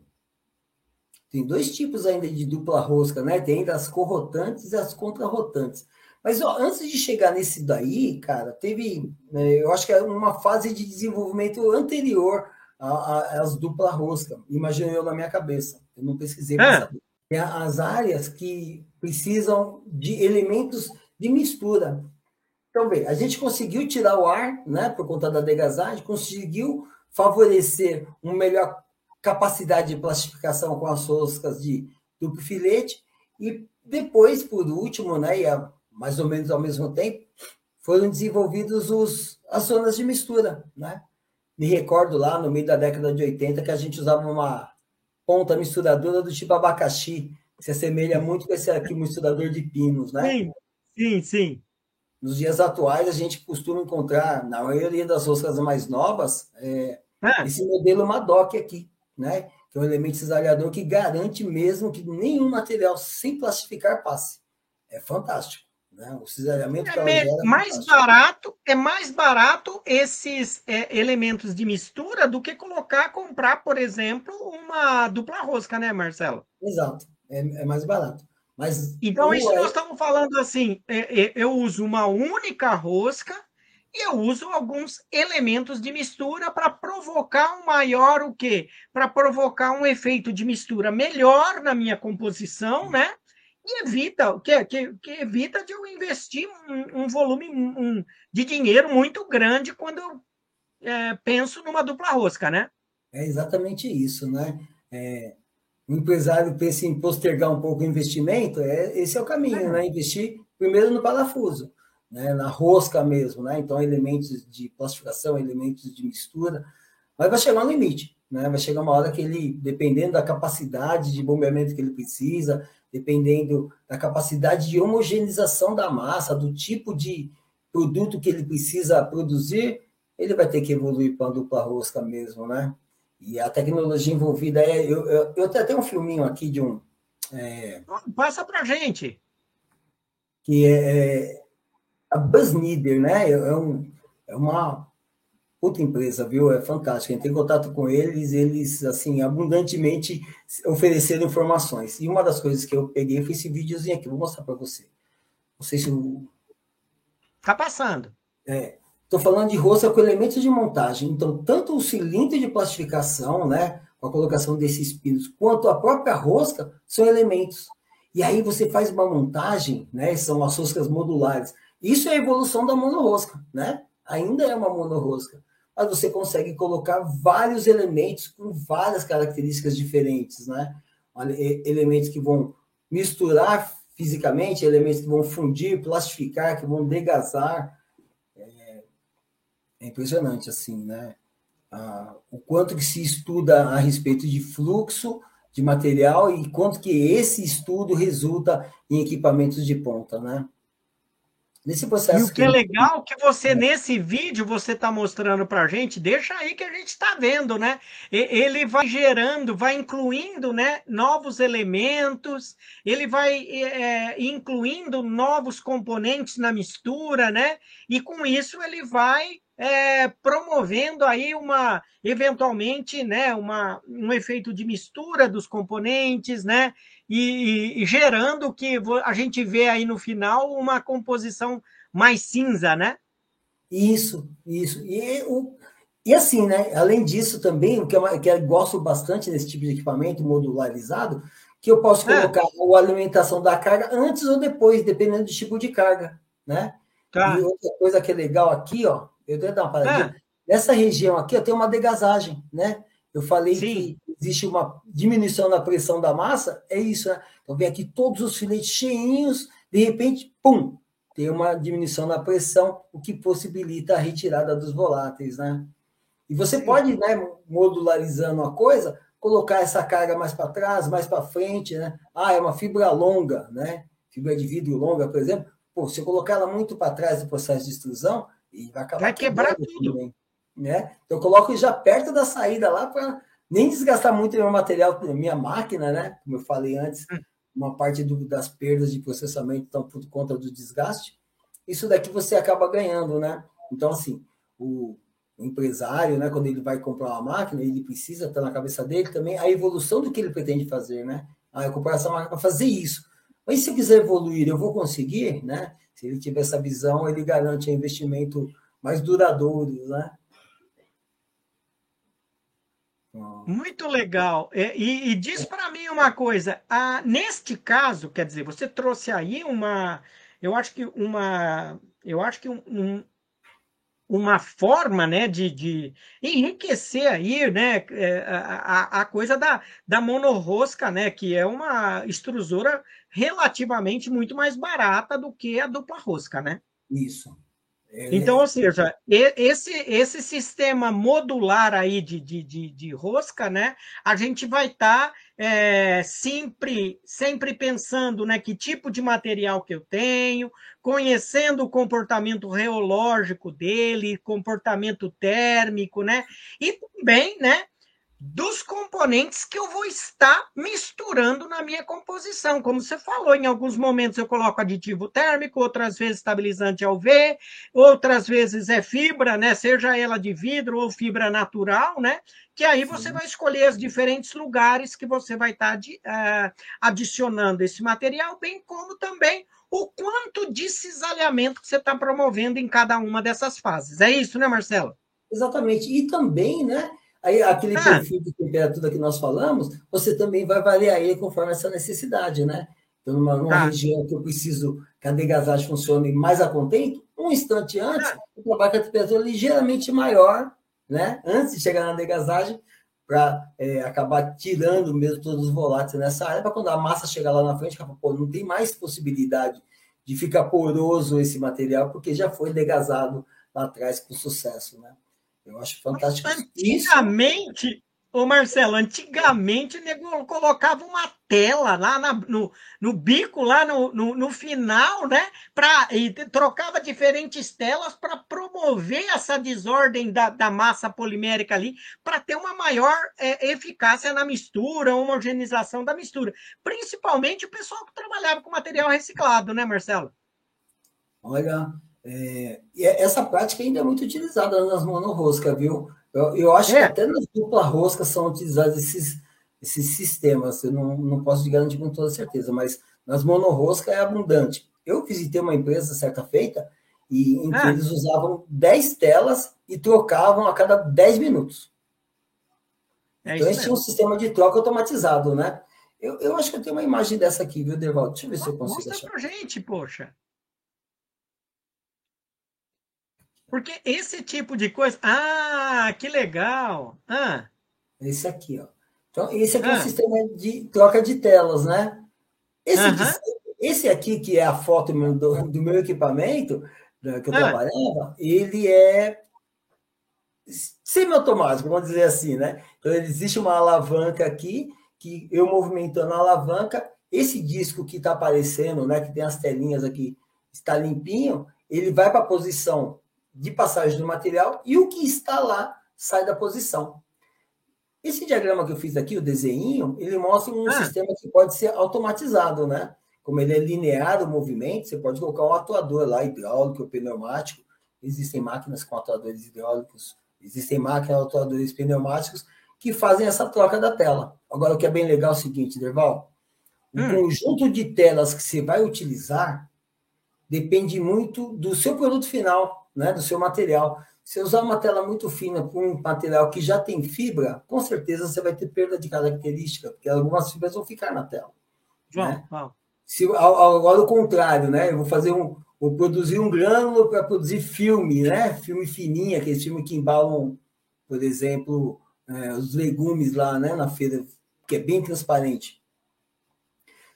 tem dois tipos ainda de dupla rosca, né, tem as corrotantes e as contrarrotantes. Mas ó, antes de chegar nesse daí, cara, teve, né, eu acho que é uma fase de desenvolvimento anterior as dupla rosca. Imaginei eu na minha cabeça. Eu não pesquisei. É as áreas que precisam de elementos de mistura. Então, bem, a gente conseguiu tirar o ar, né, por conta da degasagem, conseguiu favorecer uma melhor capacidade de plastificação com as roscas de duplo filete, e depois, por último, né, e a, mais ou menos ao mesmo tempo, foram desenvolvidos os, as zonas de mistura, né? Me recordo lá no meio da década de 80 que a gente usava uma ponta misturadora do tipo abacaxi, que se assemelha muito com esse aqui misturador de pinos, né? Sim, sim, sim. Nos dias atuais, a gente costuma encontrar, na maioria das roscas mais novas, é, ah. esse modelo Madoc aqui, né? Que é um elemento cisalhador que garante mesmo que nenhum material sem plastificar passe. É fantástico. Né? O cisalhamento é, é mais barato, é mais barato esses é, elementos de mistura do que colocar, comprar, por exemplo, uma dupla rosca, né, Marcelo? Exato, é, é mais barato. Mas então, isso nós estamos falando assim: é, é, eu uso uma única rosca e eu uso alguns elementos de mistura para provocar um maior o quê? Para provocar um efeito de mistura melhor na minha composição, né? e evita que, que, que evita de eu investir um, um volume um, de dinheiro muito grande quando eu é, penso numa dupla rosca, né? É exatamente isso, né? É, o empresário pensa em postergar um pouco o investimento, é, esse é o caminho, né? Investir primeiro no parafuso, né? na rosca mesmo, né? Então, elementos de plastificação, elementos de mistura, mas vai chegar um limite, né? Vai chegar uma hora que ele, dependendo da capacidade de bombeamento que ele precisa, dependendo da capacidade de homogeneização da massa, do tipo de produto que ele precisa produzir, ele vai ter que evoluir para a dupla rosca mesmo, né? E a tecnologia envolvida é. Eu, eu, eu tenho até um filminho aqui de um. É, Passa para gente. Que é, é a Buzz Nieder, né? É, é, um, é uma outra empresa, viu? É fantástico. Entrei em contato com eles, eles, assim, abundantemente ofereceram informações. E uma das coisas que eu peguei foi esse videozinho aqui, vou mostrar para você. Não sei se o. Tá passando. É. Estou falando de rosca com elementos de montagem. Então, tanto o cilindro de plastificação, né, com a colocação desses pinos, quanto a própria rosca são elementos. E aí você faz uma montagem, né, são as roscas modulares. Isso é a evolução da monorrosca, né? Ainda é uma monorrosca. Mas você consegue colocar vários elementos com várias características diferentes, né? Elementos que vão misturar fisicamente, elementos que vão fundir, plastificar, que vão degasar, é impressionante, assim, né? Ah, o quanto que se estuda a respeito de fluxo de material e quanto que esse estudo resulta em equipamentos de ponta, né? Nesse processo. E o que, é legal que você, é. nesse vídeo, você está mostrando para a gente, deixa aí que a gente está vendo, né? Ele vai gerando, vai incluindo né, novos elementos, ele vai é, incluindo novos componentes na mistura, né? E com isso ele vai é, promovendo aí uma, eventualmente, né, uma, um efeito de mistura dos componentes, né, e, e, gerando que a gente vê aí no final uma composição mais cinza, né? Isso, isso. E, o, e assim, né, além disso também, o que eu, que eu gosto bastante desse tipo de equipamento modularizado, que eu posso é. colocar é. a alimentação da carga antes ou depois, dependendo do tipo de carga, né? Tá. E outra coisa que é legal aqui, ó, eu devo dar uma paradinha. Ah. Nessa região aqui, eu tenho uma degasagem, né? Eu falei Sim. que existe uma diminuição na pressão da massa, é isso, né? Então vem aqui todos os filetes cheinhos, de repente, pum, tem uma diminuição na pressão, o que possibilita a retirada dos voláteis, né? E você Sim. pode, né, modularizando a coisa, colocar essa carga mais para trás, mais para frente, né? Ah, é uma fibra longa, né? Fibra de vidro longa, por exemplo. Pô, se eu colocar ela muito para trás do processo de extrusão, e vai acabar vai quebrar tudo. Também, né? Então eu coloco já perto da saída lá para nem desgastar muito meu material, minha máquina, né? Como eu falei antes, hum. uma parte do, das perdas de processamento estão por conta do desgaste. Isso daqui você acaba ganhando, né? Então, assim, o, empresário, né, quando ele vai comprar uma máquina, ele precisa estar na cabeça dele também a evolução do que ele pretende fazer, né? Ah, eu comprar essa máquina para fazer isso. Mas se eu quiser evoluir, eu vou conseguir, né? Se ele tiver essa visão, ele garante um investimento mais duradouro, né? Muito legal. É, e, e diz para mim uma coisa. Ah, neste caso, quer dizer, você trouxe aí uma, eu acho que uma, eu acho que um, uma forma né, de, de enriquecer aí né, é, a, a coisa da, da monorrosca, né, que é uma extrusora relativamente muito mais barata do que a dupla rosca, né? Isso. É... Então, ou seja, esse, esse sistema modular aí de, de, de, de rosca, né? A gente vai estar tá, é, sempre, sempre pensando né, que tipo de material que eu tenho, conhecendo o comportamento reológico dele, comportamento térmico, né? E também, né? Dos componentes que eu vou estar misturando na minha composição. Como você falou, em alguns momentos eu coloco aditivo térmico, outras vezes estabilizante ao V, outras vezes é fibra, né? Seja ela de vidro ou fibra natural, né? Que aí você Sim. vai escolher os diferentes lugares que você vai estar uh, adicionando esse material, bem como também o quanto de cisalhamento que você está promovendo em cada uma dessas fases. É isso, né, Marcelo? Exatamente. E também, né? Aí, aquele ah. perfil de temperatura que nós falamos, você também vai variar ele conforme essa necessidade, né? Então, numa, numa ah. região que eu preciso que a degasagem funcione mais a contento, um instante antes, ah. eu trabalho com a temperatura ligeiramente maior, né? Antes de chegar na degasagem, para é, acabar tirando mesmo todos os voláteis nessa área, para quando a massa chegar lá na frente, pô, não tem mais possibilidade de ficar poroso esse material, porque já foi degasado lá atrás com sucesso, né? Eu acho fantástico. Antigamente, ô Marcelo, antigamente o nego colocava uma tela lá na, no, no bico, lá no, no, no final, né? Pra, e trocava diferentes telas para promover essa desordem da, da massa polimérica ali, para ter uma maior é, eficácia na mistura, homogeneização da mistura. Principalmente o pessoal que trabalhava com material reciclado, né, Marcelo? Olha, é, é, essa prática ainda é muito utilizada nas monorroscas, viu? Eu, eu acho é. que até nas dupla roscas são utilizados esses, esses sistemas. Eu não, não posso te garantir com toda certeza, mas nas monorroscas é abundante. Eu visitei uma empresa certa feita e em que ah. eles usavam 10 telas e trocavam a cada 10 minutos. É então, eles tinham um sistema de troca automatizado, né? Eu, eu acho que eu tenho uma imagem dessa aqui, viu, Dervaldo? Deixa eu ver se eu consigo Mostra achar. pra gente, poxa. Porque esse tipo de coisa. Ah, que legal! Ah. Esse aqui, ó. Então, esse aqui ah. é um sistema de troca de telas, né? Esse, uh -huh. aqui, esse aqui, que é a foto do, do meu equipamento, né, que eu ah. trabalhava, ele é semi-automático, vamos dizer assim, né? Então, existe uma alavanca aqui, que eu movimentando a alavanca, esse disco que está aparecendo, né, que tem as telinhas aqui, está limpinho, ele vai para a posição de passagem do material e o que está lá sai da posição. Esse diagrama que eu fiz aqui, o desenho, ele mostra um ah. sistema que pode ser automatizado, né? Como ele é linear o movimento, você pode colocar um atuador lá, hidráulico, pneumático. Existem máquinas com atuadores hidráulicos, existem máquinas com atuadores pneumáticos que fazem essa troca da tela. Agora, o que é bem legal é o seguinte, Derval, o hum. conjunto de telas que você vai utilizar depende muito do seu produto final, né, do seu material. Se usar uma tela muito fina com um material que já tem fibra, com certeza você vai ter perda de característica, porque algumas fibras vão ficar na tela. João, né? Se, agora o contrário, né? Eu vou fazer um, vou produzir um grânulo para produzir filme, né? Filme fininho, aquele filme que embalam, por exemplo, é, os legumes lá, né? Na feira, que é bem transparente.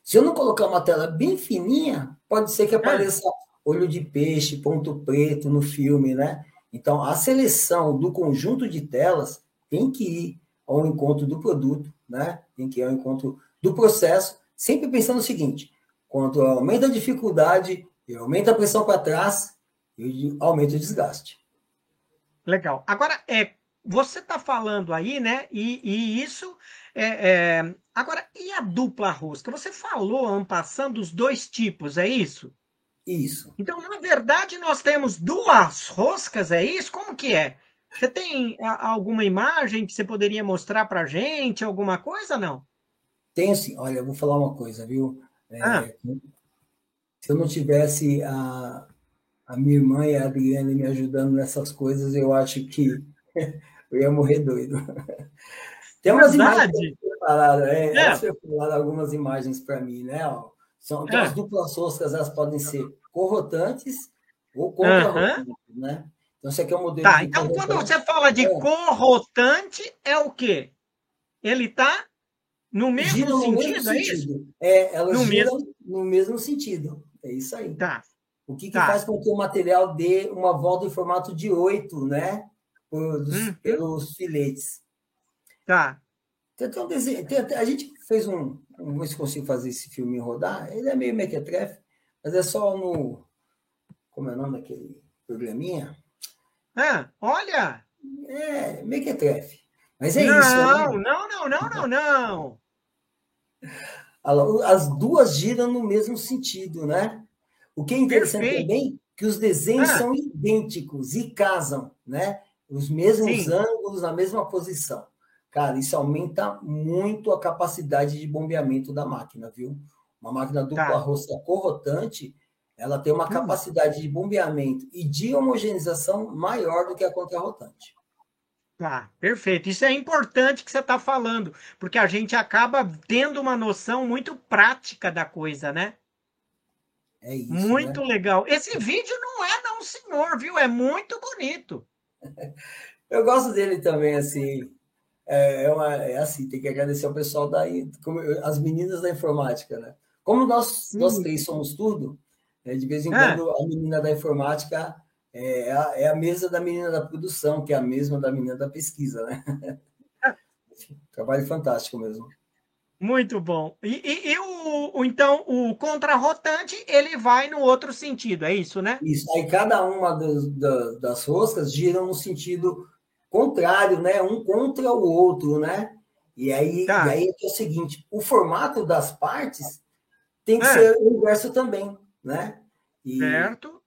Se eu não colocar uma tela bem fininha, pode ser que apareça olho de peixe, ponto preto no filme, né? Então, a seleção do conjunto de telas tem que ir ao encontro do produto, né? Tem que ir ao encontro do processo, sempre pensando o seguinte: quando aumenta a dificuldade, aumenta a pressão para trás, e aumenta o desgaste. Legal. Agora, é, você está falando aí, né? E, e isso é, é, Agora, e a dupla rosca? Você falou, ampassando, os dois tipos, é isso? Isso. Então, na verdade, nós temos duas roscas, é isso? Como que é? Você tem alguma imagem que você poderia mostrar para gente, alguma coisa, não? Tenho sim. Olha, eu vou falar uma coisa, viu? É, ah. Se eu não tivesse a, a minha irmã e a Adriana me ajudando nessas coisas, eu acho que eu ia morrer doido. Tem umas Verdade. imagens preparadas, é, é. algumas imagens para mim, né? Ó. São, então, é. as duplas roscas elas podem ser corrotantes ou contra-rotantes, uhum. né? Então, esse aqui é o modelo. Tá, então quando você fala de é. corrotante, é o quê? Ele está no mesmo gira sentido, mesmo é isso? É, elas no mesmo... no mesmo sentido. É isso aí. Tá. O que, que tá. faz com que o material dê uma volta em formato de oito, né? Por, dos, hum. Pelos filetes. Tá. Tem, tem um desenho, tem, a gente fez um, Vamos ver se consigo fazer esse filme rodar. Ele é meio mequetrefe, mas é só no. Como é o nome daquele programinha? Ah, olha! É, mequetrefe. Mas é não, isso. Não, não, não, não, não, não. As duas giram no mesmo sentido, né? O que é interessante Perfeito. também que os desenhos ah. são idênticos e casam, né? Os mesmos Sim. ângulos, na mesma posição. Cara, isso aumenta muito a capacidade de bombeamento da máquina, viu? Uma máquina dupla tá. rosca corrotante, ela tem uma hum. capacidade de bombeamento e de homogeneização maior do que a contrarrotante. Tá, perfeito. Isso é importante que você está falando, porque a gente acaba tendo uma noção muito prática da coisa, né? É isso. Muito né? legal. Esse vídeo não é, não, senhor, viu? É muito bonito. Eu gosto dele também, assim. É, é, uma, é assim, tem que agradecer ao pessoal da como, as meninas da informática, né? Como nós, nós três somos tudo, né, de vez em é. quando a menina da informática é a, é a mesa da menina da produção, que é a mesma da menina da pesquisa, né? É. Trabalho fantástico mesmo. Muito bom. E, e, e o, o, então o contrarrotante ele vai no outro sentido, é isso, né? Isso. Aí cada uma das, das, das roscas gira no sentido contrário, né? Um contra o outro, né? E aí, tá. e aí é, é o seguinte: o formato das partes tem que é. ser o inverso também, né? E... Certo.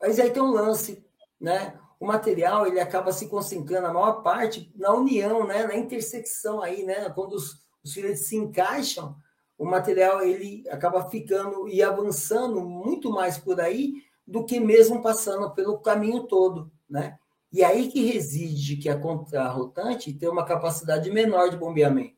Mas aí tem um lance, né? O material ele acaba se concentrando a maior parte na união, né? Na intersecção aí, né? Quando os, os filetes se encaixam, o material ele acaba ficando e avançando muito mais por aí do que mesmo passando pelo caminho todo, né? E aí que reside que a contrarrotante tem uma capacidade menor de bombeamento,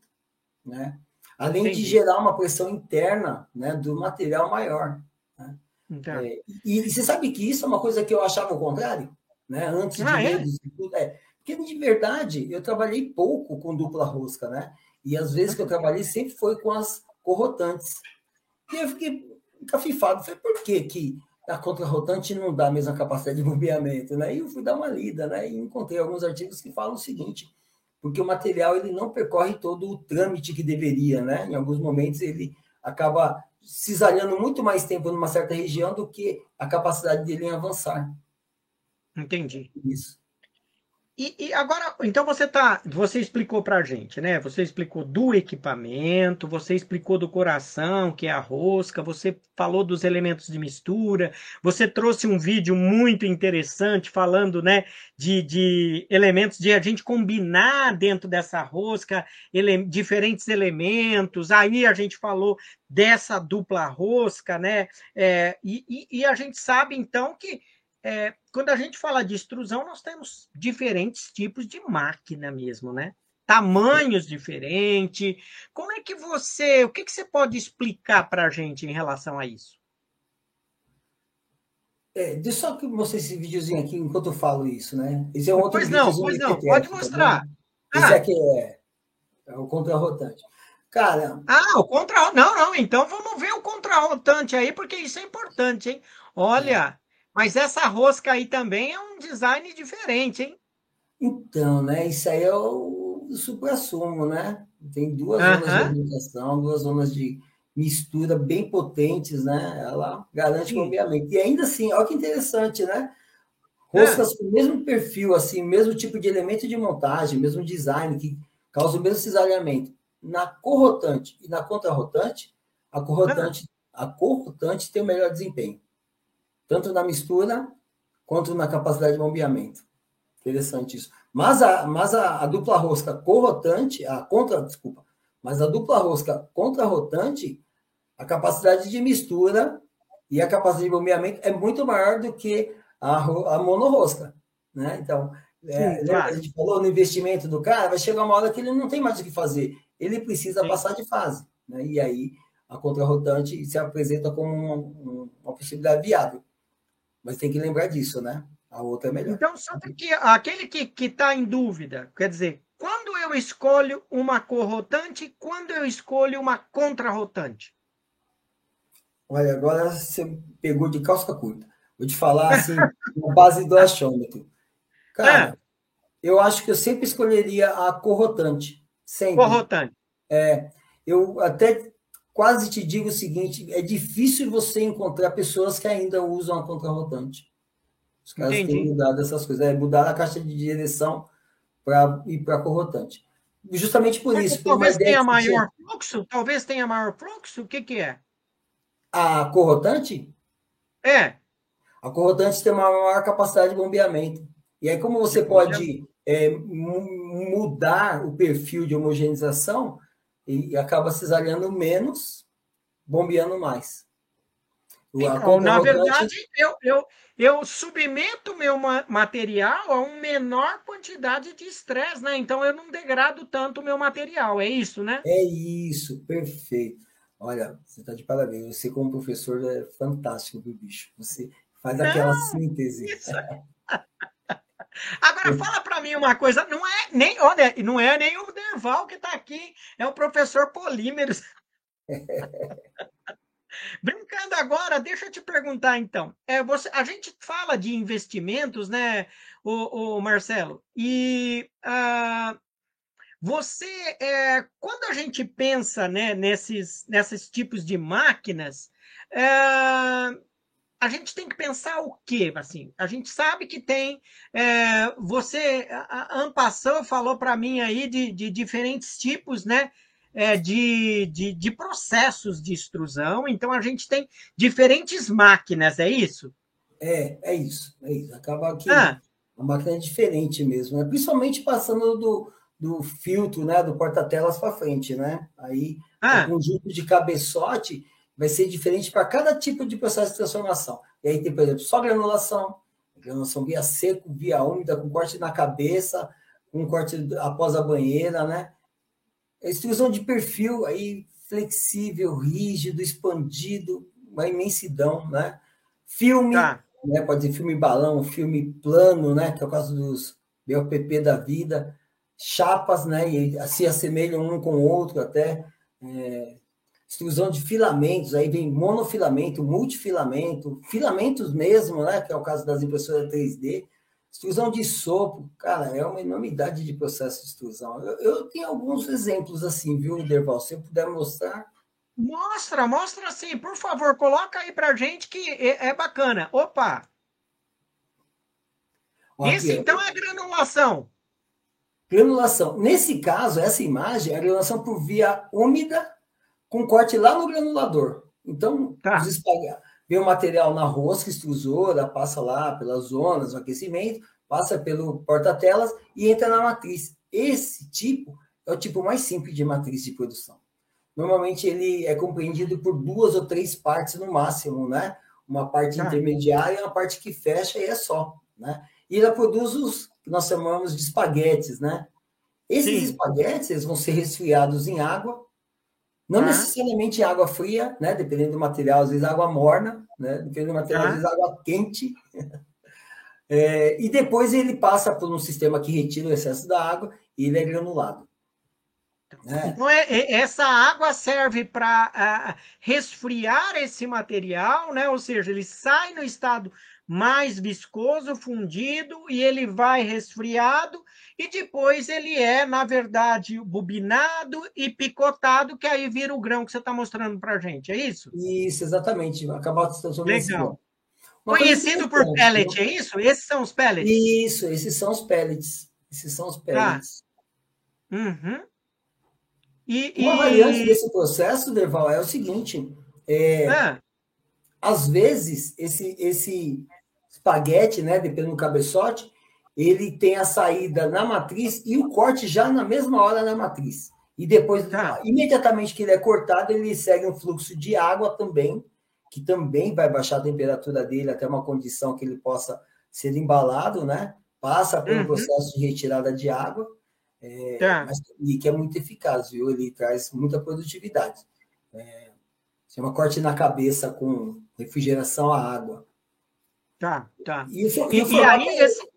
né? Além Entendi. de gerar uma pressão interna né, do material maior. Né? Então. É, e, e, você sabe que isso é uma coisa que eu achava o contrário, né? Antes ah, de é? tudo. É, porque, de verdade, eu trabalhei pouco com dupla rosca, né? E às vezes que eu trabalhei sempre foi com as corrotantes. E eu fiquei encafifado. Falei, por que, que a contrarrotante não dá a mesma capacidade de bombeamento? Né? E eu fui dar uma lida, né? E encontrei alguns artigos que falam o seguinte, porque o material ele não percorre todo o trâmite que deveria, né? Em alguns momentos ele acaba cisalhando muito mais tempo numa certa região do que a capacidade dele em avançar. Entendi. Isso. E, e, agora, então você tá, você explicou para a gente, né? Você explicou do equipamento, você explicou do coração, que é a rosca, você falou dos elementos de mistura, você trouxe um vídeo muito interessante falando, né, de, de elementos de a gente combinar dentro dessa rosca ele, diferentes elementos. Aí a gente falou dessa dupla rosca, né? É, e, e, e a gente sabe então que é, quando a gente fala de extrusão, nós temos diferentes tipos de máquina mesmo, né? Tamanhos diferentes. Como é que você. O que, que você pode explicar para a gente em relação a isso? É, deixa só que mostrar esse videozinho aqui enquanto eu falo isso, né? Esse é um outro pois não, pois não, pode tá mostrar. Tá esse aqui é, é o contrarrotante. Cara. Ah, o contra. Não, não, então vamos ver o contrarrotante aí, porque isso é importante, hein? Olha, mas essa rosca aí também é um design diferente, hein? Então, né? Isso aí é o, o supra-sumo, né? Tem duas uh -huh. zonas de aplicação, duas zonas de mistura bem potentes, né? Ela garante o bombeamento. E ainda assim, olha que interessante, né? Roscas é. com o mesmo perfil, assim, mesmo tipo de elemento de montagem, mesmo design, que causa o mesmo cisalhamento. Na corrotante e na contrarrotante, a corrotante, ah. a corrotante tem o melhor desempenho tanto na mistura quanto na capacidade de bombeamento. Interessante isso. Mas a, mas a, a dupla rosca corrotante, a contra, desculpa, mas a dupla rosca contra-rotante, a capacidade de mistura e a capacidade de bombeamento é muito maior do que a, a monorrosca. Né? Então, é, Sim, claro. a gente falou no investimento do cara, vai chegar uma hora que ele não tem mais o que fazer. Ele precisa Sim. passar de fase. Né? E aí a contra-rotante se apresenta como uma, uma possibilidade viável. Mas tem que lembrar disso, né? A outra é melhor. Então, só que aquele que está em dúvida, quer dizer, quando eu escolho uma corrotante, quando eu escolho uma contrarrotante? Olha, agora você pegou de calça curta. Vou te falar assim, na base do achômetro. Cara, é. eu acho que eu sempre escolheria a corrotante. Sempre. Corrotante. É, eu até quase te digo o seguinte: é difícil você encontrar pessoas que ainda usam a contrarrotante. Os caras Entendi. têm mudado essas coisas, é mudar a caixa de direção para ir para a corrotante. Justamente por Mas isso. Talvez tenha maior fluxo? Talvez tenha maior fluxo? O que, que é? A corrotante? É. A corrotante tem uma maior capacidade de bombeamento. E aí, como você pode é, mudar o perfil de homogeneização, e acaba cesariando menos, bombeando mais. Então, na verdade, eu, eu, eu submeto meu material a uma menor quantidade de estresse, né? Então eu não degrado tanto o meu material, é isso, né? É isso, perfeito. Olha, você está de parabéns. Você, como professor, é fantástico, do bicho. Você faz aquela não, síntese. Isso. Agora fala para mim uma coisa, não é nem, olha, não é nem o Derval que está aqui, é o professor Polímeros. Brincando agora, deixa eu te perguntar então. É, você, a gente fala de investimentos, né, o, o Marcelo? E uh, você, é, quando a gente pensa né, nesses, nesses tipos de máquinas, é, a gente tem que pensar o quê? Assim, a gente sabe que tem. É, você, a Ampassão falou para mim aí de, de, diferentes tipos, né? É, de, de, de, processos de extrusão. Então a gente tem diferentes máquinas, é isso? É, é isso. É isso. Acaba que ah. a máquina é diferente mesmo, né? principalmente passando do, do filtro, né? Do porta-telas para frente, né? Aí ah. o conjunto de cabeçote vai ser diferente para cada tipo de processo de transformação. E aí tem, por exemplo, só granulação, granulação via seco, via úmida, com corte na cabeça, com corte após a banheira, né? Extrusão de perfil aí flexível, rígido, expandido, uma imensidão, né? Filme, tá. né? Pode ser filme balão, filme plano, né? Que é o caso dos BOPP da vida, chapas, né? E se assemelham um com o outro até. É, extrusão de filamentos, aí vem monofilamento, multifilamento, filamentos mesmo, né? Que é o caso das impressoras 3D. Extrusão de sopro, cara, é uma enormidade de processo de extrusão. Eu, eu tenho alguns exemplos assim, viu, Derval? Se eu puder mostrar. Mostra, mostra sim, por favor, coloca aí pra gente que é, é bacana. Opa! Esse então é granulação. Granulação. Nesse caso, essa imagem é a granulação por via úmida com corte lá no granulador. Então, tá. os vem o material na rosca extrusora, passa lá pelas zonas, o aquecimento, passa pelo porta-telas e entra na matriz. Esse tipo é o tipo mais simples de matriz de produção. Normalmente ele é compreendido por duas ou três partes no máximo, né? Uma parte ah. intermediária e uma parte que fecha e é só, né? E ela produz os que nós chamamos de espaguetes, né? Esses Sim. espaguetes eles vão ser resfriados em água, não ah. necessariamente água fria, né? Dependendo do material, às vezes água morna, né? Dependendo do material, ah. às vezes água quente. É, e depois ele passa por um sistema que retira o excesso da água e ele é granulado. Né? Então, é, é, essa água serve para uh, resfriar esse material, né? ou seja, ele sai no estado mais viscoso, fundido, e ele vai resfriado, e depois ele é, na verdade, bobinado e picotado, que aí vira o grão que você está mostrando para a gente, é isso? Isso, exatamente. Acabar de Legal. Conhecido por pellet, é isso? Esses são os pellets? Isso, esses são os pellets. Esses são os pellets. Tá. Uhum. E, Uma e... variante desse processo, Derval, é o seguinte: é, ah. Às vezes, esse, esse espaguete, né, dependendo do cabeçote, ele tem a saída na matriz e o corte já na mesma hora na matriz. E depois, ah. imediatamente que ele é cortado, ele segue um fluxo de água também, que também vai baixar a temperatura dele até uma condição que ele possa ser embalado, né? Passa pelo uhum. processo de retirada de água é, tá. mas, e que é muito eficaz, viu? Ele traz muita produtividade. É, chama corte na cabeça com refrigeração à água. Tá, tá. E, e, e aí, é... esse...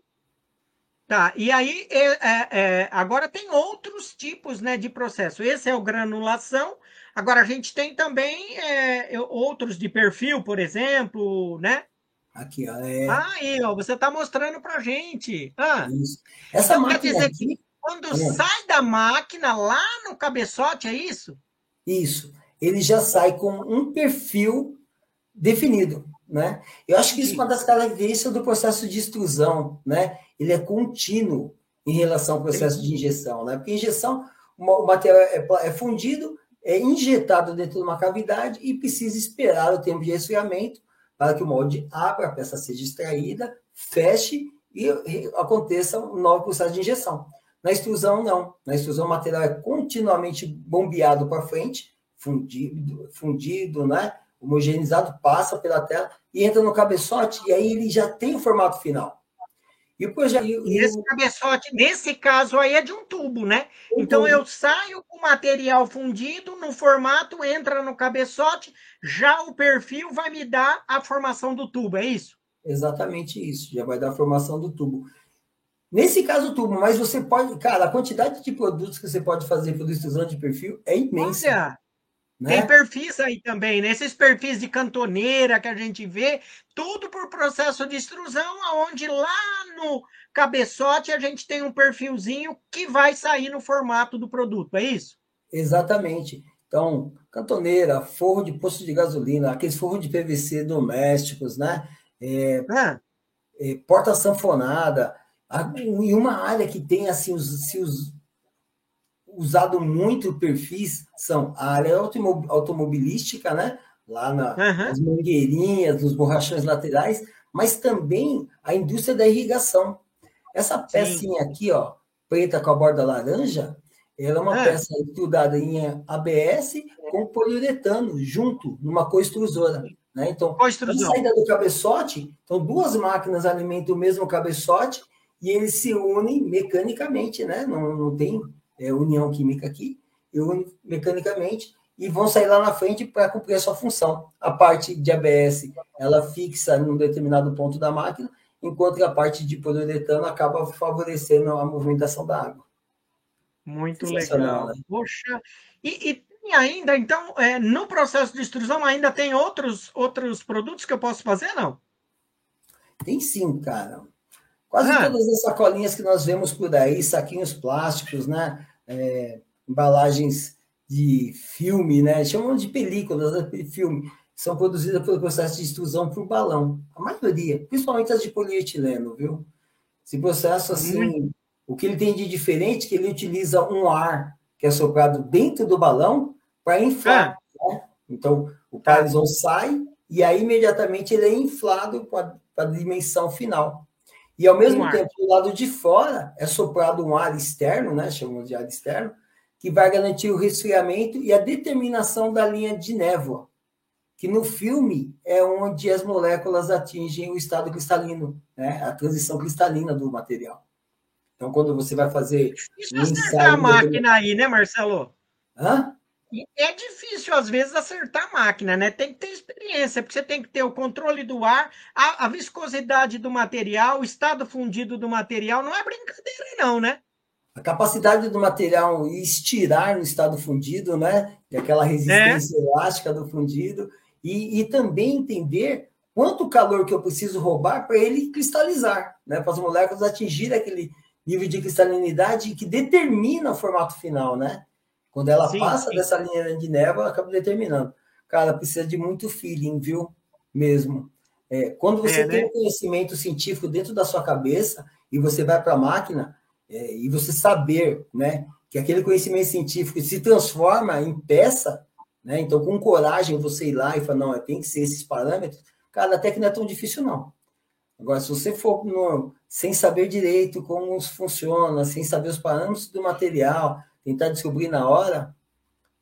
Tá, e aí é, é, é, agora tem outros tipos né, de processo. Esse é o granulação. Agora a gente tem também é, outros de perfil, por exemplo, né? Aqui, ó. É... Ah, aí, ó, você está mostrando para gente. Ah, Isso. Essa então, máquina quer dizer aqui... que quando é. sai da máquina, lá no cabeçote, é isso? Isso. Ele já sai com um perfil definido, né? Eu acho que isso é uma das características do processo de extrusão, né? Ele é contínuo em relação ao processo de injeção, né? Porque injeção, o material é, é fundido, é injetado dentro de uma cavidade e precisa esperar o tempo de resfriamento para que o molde abra, a peça seja extraída, feche e aconteça um novo processo de injeção. Na extrusão, não. Na extrusão, o material é continuamente bombeado para frente, fundido, fundido, né? homogeneizado, passa pela tela e entra no cabeçote, e aí ele já tem o formato final. E, projeto, e esse cabeçote, nesse caso aí, é de um tubo, né? Um então tubo. eu saio com o material fundido no formato, entra no cabeçote, já o perfil vai me dar a formação do tubo, é isso? Exatamente isso, já vai dar a formação do tubo. Nesse caso, tubo, mas você pode, cara, a quantidade de produtos que você pode fazer pelo extrusão de perfil é imensa. Olha, né? tem perfis aí também, né? Esses perfis de cantoneira que a gente vê, tudo por processo de extrusão, aonde lá no cabeçote a gente tem um perfilzinho que vai sair no formato do produto, é isso? Exatamente. Então, cantoneira, forro de posto de gasolina, aqueles forros de PVC domésticos, né? É, ah. é, porta sanfonada, em uma área que tem assim os, se os, usado muito perfis são a área automobilística, né? Lá na, uhum. nas mangueirinhas, nos borrachões laterais, mas também a indústria da irrigação. Essa pecinha Sim. aqui, ó, preta com a borda laranja, ela é uma é. peça estudada em ABS com poliuretano junto, numa coextrusora. Né? Então, a saída do cabeçote, então duas máquinas alimentam o mesmo cabeçote e eles se unem mecanicamente, né? não, não tem é, união química aqui, e mecanicamente e vão sair lá na frente para cumprir a sua função. A parte de ABS, ela fixa num determinado ponto da máquina, enquanto que a parte de poliuretano acaba favorecendo a movimentação da água. Muito legal. Né? Poxa, e, e, tem ainda, então, é, no processo de extrusão, ainda tem outros, outros produtos que eu posso fazer, não? Tem sim, cara. Quase ah. todas as sacolinhas que nós vemos por aí, saquinhos plásticos, né? É, embalagens de filme, né? Chamam de películas, né? filme, são produzidas pelo processo de extrusão por balão. A maioria, principalmente as de polietileno, viu? Esse processo, assim, hum. o que ele tem de diferente é que ele utiliza um ar que é soprado dentro do balão para inflar. Ah. Né? Então, o parison sai e aí imediatamente ele é inflado para a dimensão final. E ao mesmo um tempo, do lado de fora, é soprado um ar externo, né? Chamamos de ar externo, que vai garantir o resfriamento e a determinação da linha de névoa, que no filme é onde as moléculas atingem o estado cristalino, né? a transição cristalina do material. Então, quando você vai fazer. Difícil um acertar a máquina aí, né, Marcelo? Hã? É difícil, às vezes, acertar a máquina, né? Tem que ter experiência, porque você tem que ter o controle do ar, a, a viscosidade do material, o estado fundido do material. Não é brincadeira, não, né? a capacidade do material estirar no estado fundido, né? E aquela resistência é. elástica do fundido, e, e, também entender quanto calor que eu preciso roubar para ele cristalizar, né? Para as moléculas atingirem aquele nível de cristalinidade que determina o formato final, né? Quando ela sim, passa sim. dessa linha de névoa, ela acaba determinando. Cara, precisa de muito feeling, viu? Mesmo. É, quando você é, tem né? um conhecimento científico dentro da sua cabeça e você vai para a máquina, é, e você saber né, que aquele conhecimento científico se transforma em peça, né, então com coragem você ir lá e falar, não, tem que ser esses parâmetros, cara, até que não é tão difícil, não. Agora, se você for no, sem saber direito como funciona, sem saber os parâmetros do material, tentar descobrir na hora,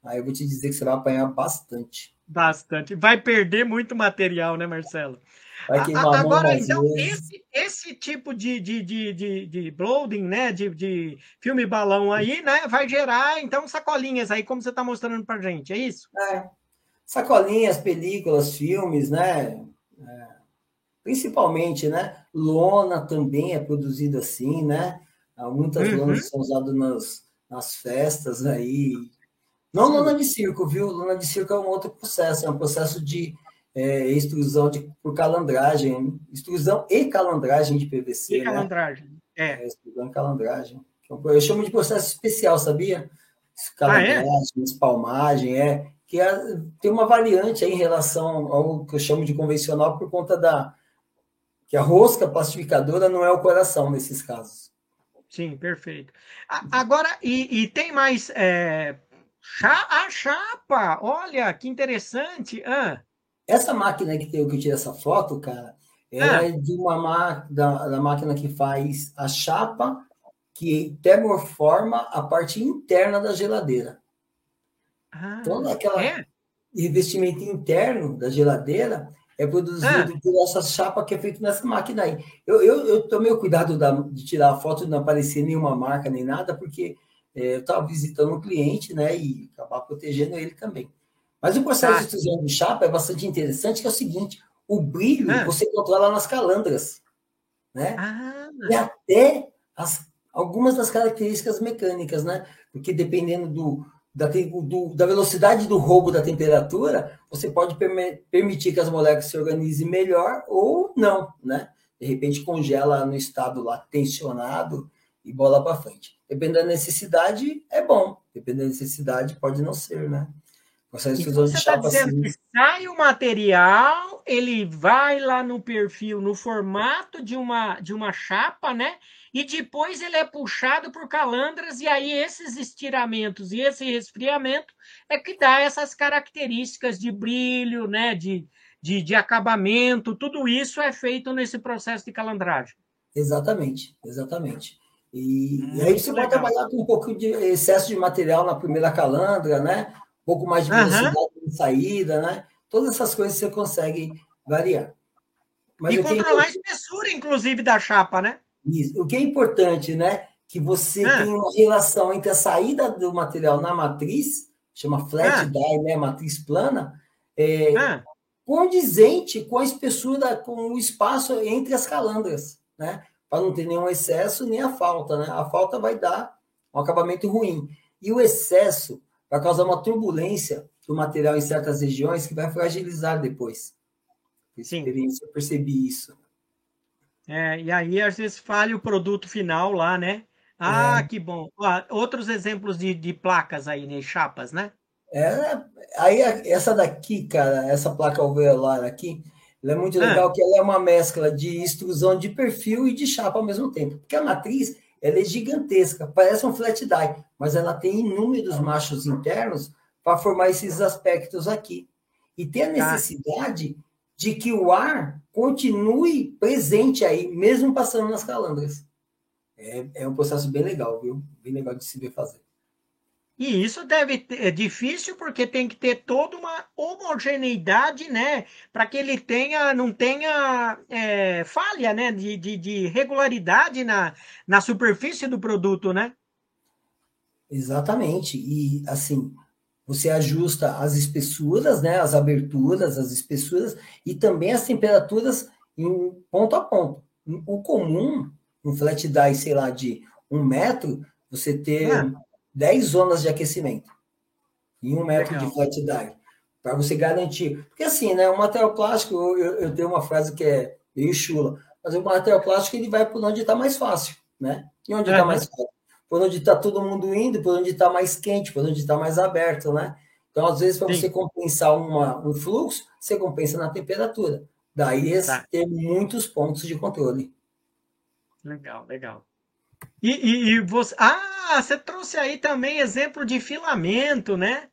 aí eu vou te dizer que você vai apanhar bastante. Bastante. Vai perder muito material, né, Marcelo? Agora, então, esse, esse tipo de, de, de, de, de blooding, né? De, de filme balão aí, né? Vai gerar, então, sacolinhas aí, como você está mostrando para gente, é isso? É. Sacolinhas, películas, filmes, né? É. Principalmente, né? Lona também é produzido assim, né? Muitas uhum. lonas são usadas nas, nas festas aí. Não lona de circo, viu? Lona de circo é um outro processo, é um processo de é, extrusão de, por calandragem, extrusão e calandragem de PVC. E né? calandragem, é. é. Extrusão e calandragem. Eu chamo de processo especial, sabia? Calandragem, ah, é? espalmagem, é. Que é, tem uma variante aí em relação ao que eu chamo de convencional por conta da. que a rosca plastificadora não é o coração nesses casos. Sim, perfeito. Agora, e, e tem mais. É, a chapa, olha que interessante. Ah. Essa máquina que eu que tirei essa foto, cara, ela ah. é de uma da, da máquina que faz a chapa que termoforma a parte interna da geladeira. Ah, então, aquela é? revestimento interno da geladeira é produzido ah. por essa chapa que é feita nessa máquina aí. Eu, eu, eu tomei o cuidado da, de tirar a foto e não aparecer nenhuma marca nem nada, porque é, eu estava visitando um cliente, né, e acabar protegendo ele também. Mas o processo ah. de extrusão de chapa é bastante interessante, que é o seguinte, o brilho ah. você controla nas calandras, né? Ah. E até as, algumas das características mecânicas, né? Porque dependendo do, da, do, da velocidade do roubo da temperatura, você pode permitir que as moléculas se organizem melhor ou não, né? De repente congela no estado lá tensionado e bola para frente. Dependendo da necessidade, é bom. Dependendo da necessidade, pode não ser, né? Você está dizendo assim. que sai o material, ele vai lá no perfil, no formato de uma, de uma chapa, né? E depois ele é puxado por calandras, e aí esses estiramentos e esse resfriamento é que dá essas características de brilho, né? De, de, de acabamento, tudo isso é feito nesse processo de calandragem. Exatamente, exatamente. E, hum, e aí você legal. pode trabalhar com um pouco de excesso de material na primeira calandra, né? Pouco mais de velocidade uhum. de saída, né? Todas essas coisas você consegue variar. Mas e controlar é... a espessura, inclusive, da chapa, né? Isso. O que é importante, né? Que você ah. tem uma relação entre a saída do material na matriz, chama flat ah. die, né? Matriz plana, é, ah. condizente com a espessura, com o espaço entre as calandras, né? Para não ter nenhum excesso nem a falta, né? A falta vai dar um acabamento ruim. E o excesso vai causar uma turbulência do material em certas regiões que vai fragilizar depois. Experiência, eu percebi isso. É, e aí, às vezes, falha o produto final lá, né? Ah, é. que bom. outros exemplos de, de placas aí, né? Chapas, né? É, aí essa daqui, cara, essa placa alveolar aqui, ela é muito ah. legal, ah. que ela é uma mescla de extrusão de perfil e de chapa ao mesmo tempo. Porque a matriz, ela é gigantesca, parece um flat die, mas ela tem inúmeros machos internos para formar esses aspectos aqui. E tem a tá. necessidade ah. de que o ar continue presente aí, mesmo passando nas calandras. É, é um processo bem legal, viu? Bem legal de se ver fazer. E isso deve ter, é difícil porque tem que ter toda uma homogeneidade, né? Para que ele tenha, não tenha é, falha, né? De, de, de, regularidade na, na superfície do produto, né? Exatamente. E assim, você ajusta as espessuras, né? As aberturas, as espessuras e também as temperaturas em ponto a ponto. O comum, um flat die, sei lá, de um metro, você ter. Ah 10 zonas de aquecimento em um metro Legal. de die, para você garantir. Porque assim, né, o material plástico, eu, eu, tenho uma frase que é meio chula, mas o material plástico ele vai por onde está mais fácil, né? E onde está é, mais fácil? Por onde está todo mundo indo, por onde está mais quente, por onde está mais aberto, né? Então, às vezes, para você compensar uma, um fluxo, você compensa na temperatura. Daí tá. ter muitos pontos de controle. Legal, legal. E, e, e, você. Ah, você trouxe aí também exemplo de filamento, né?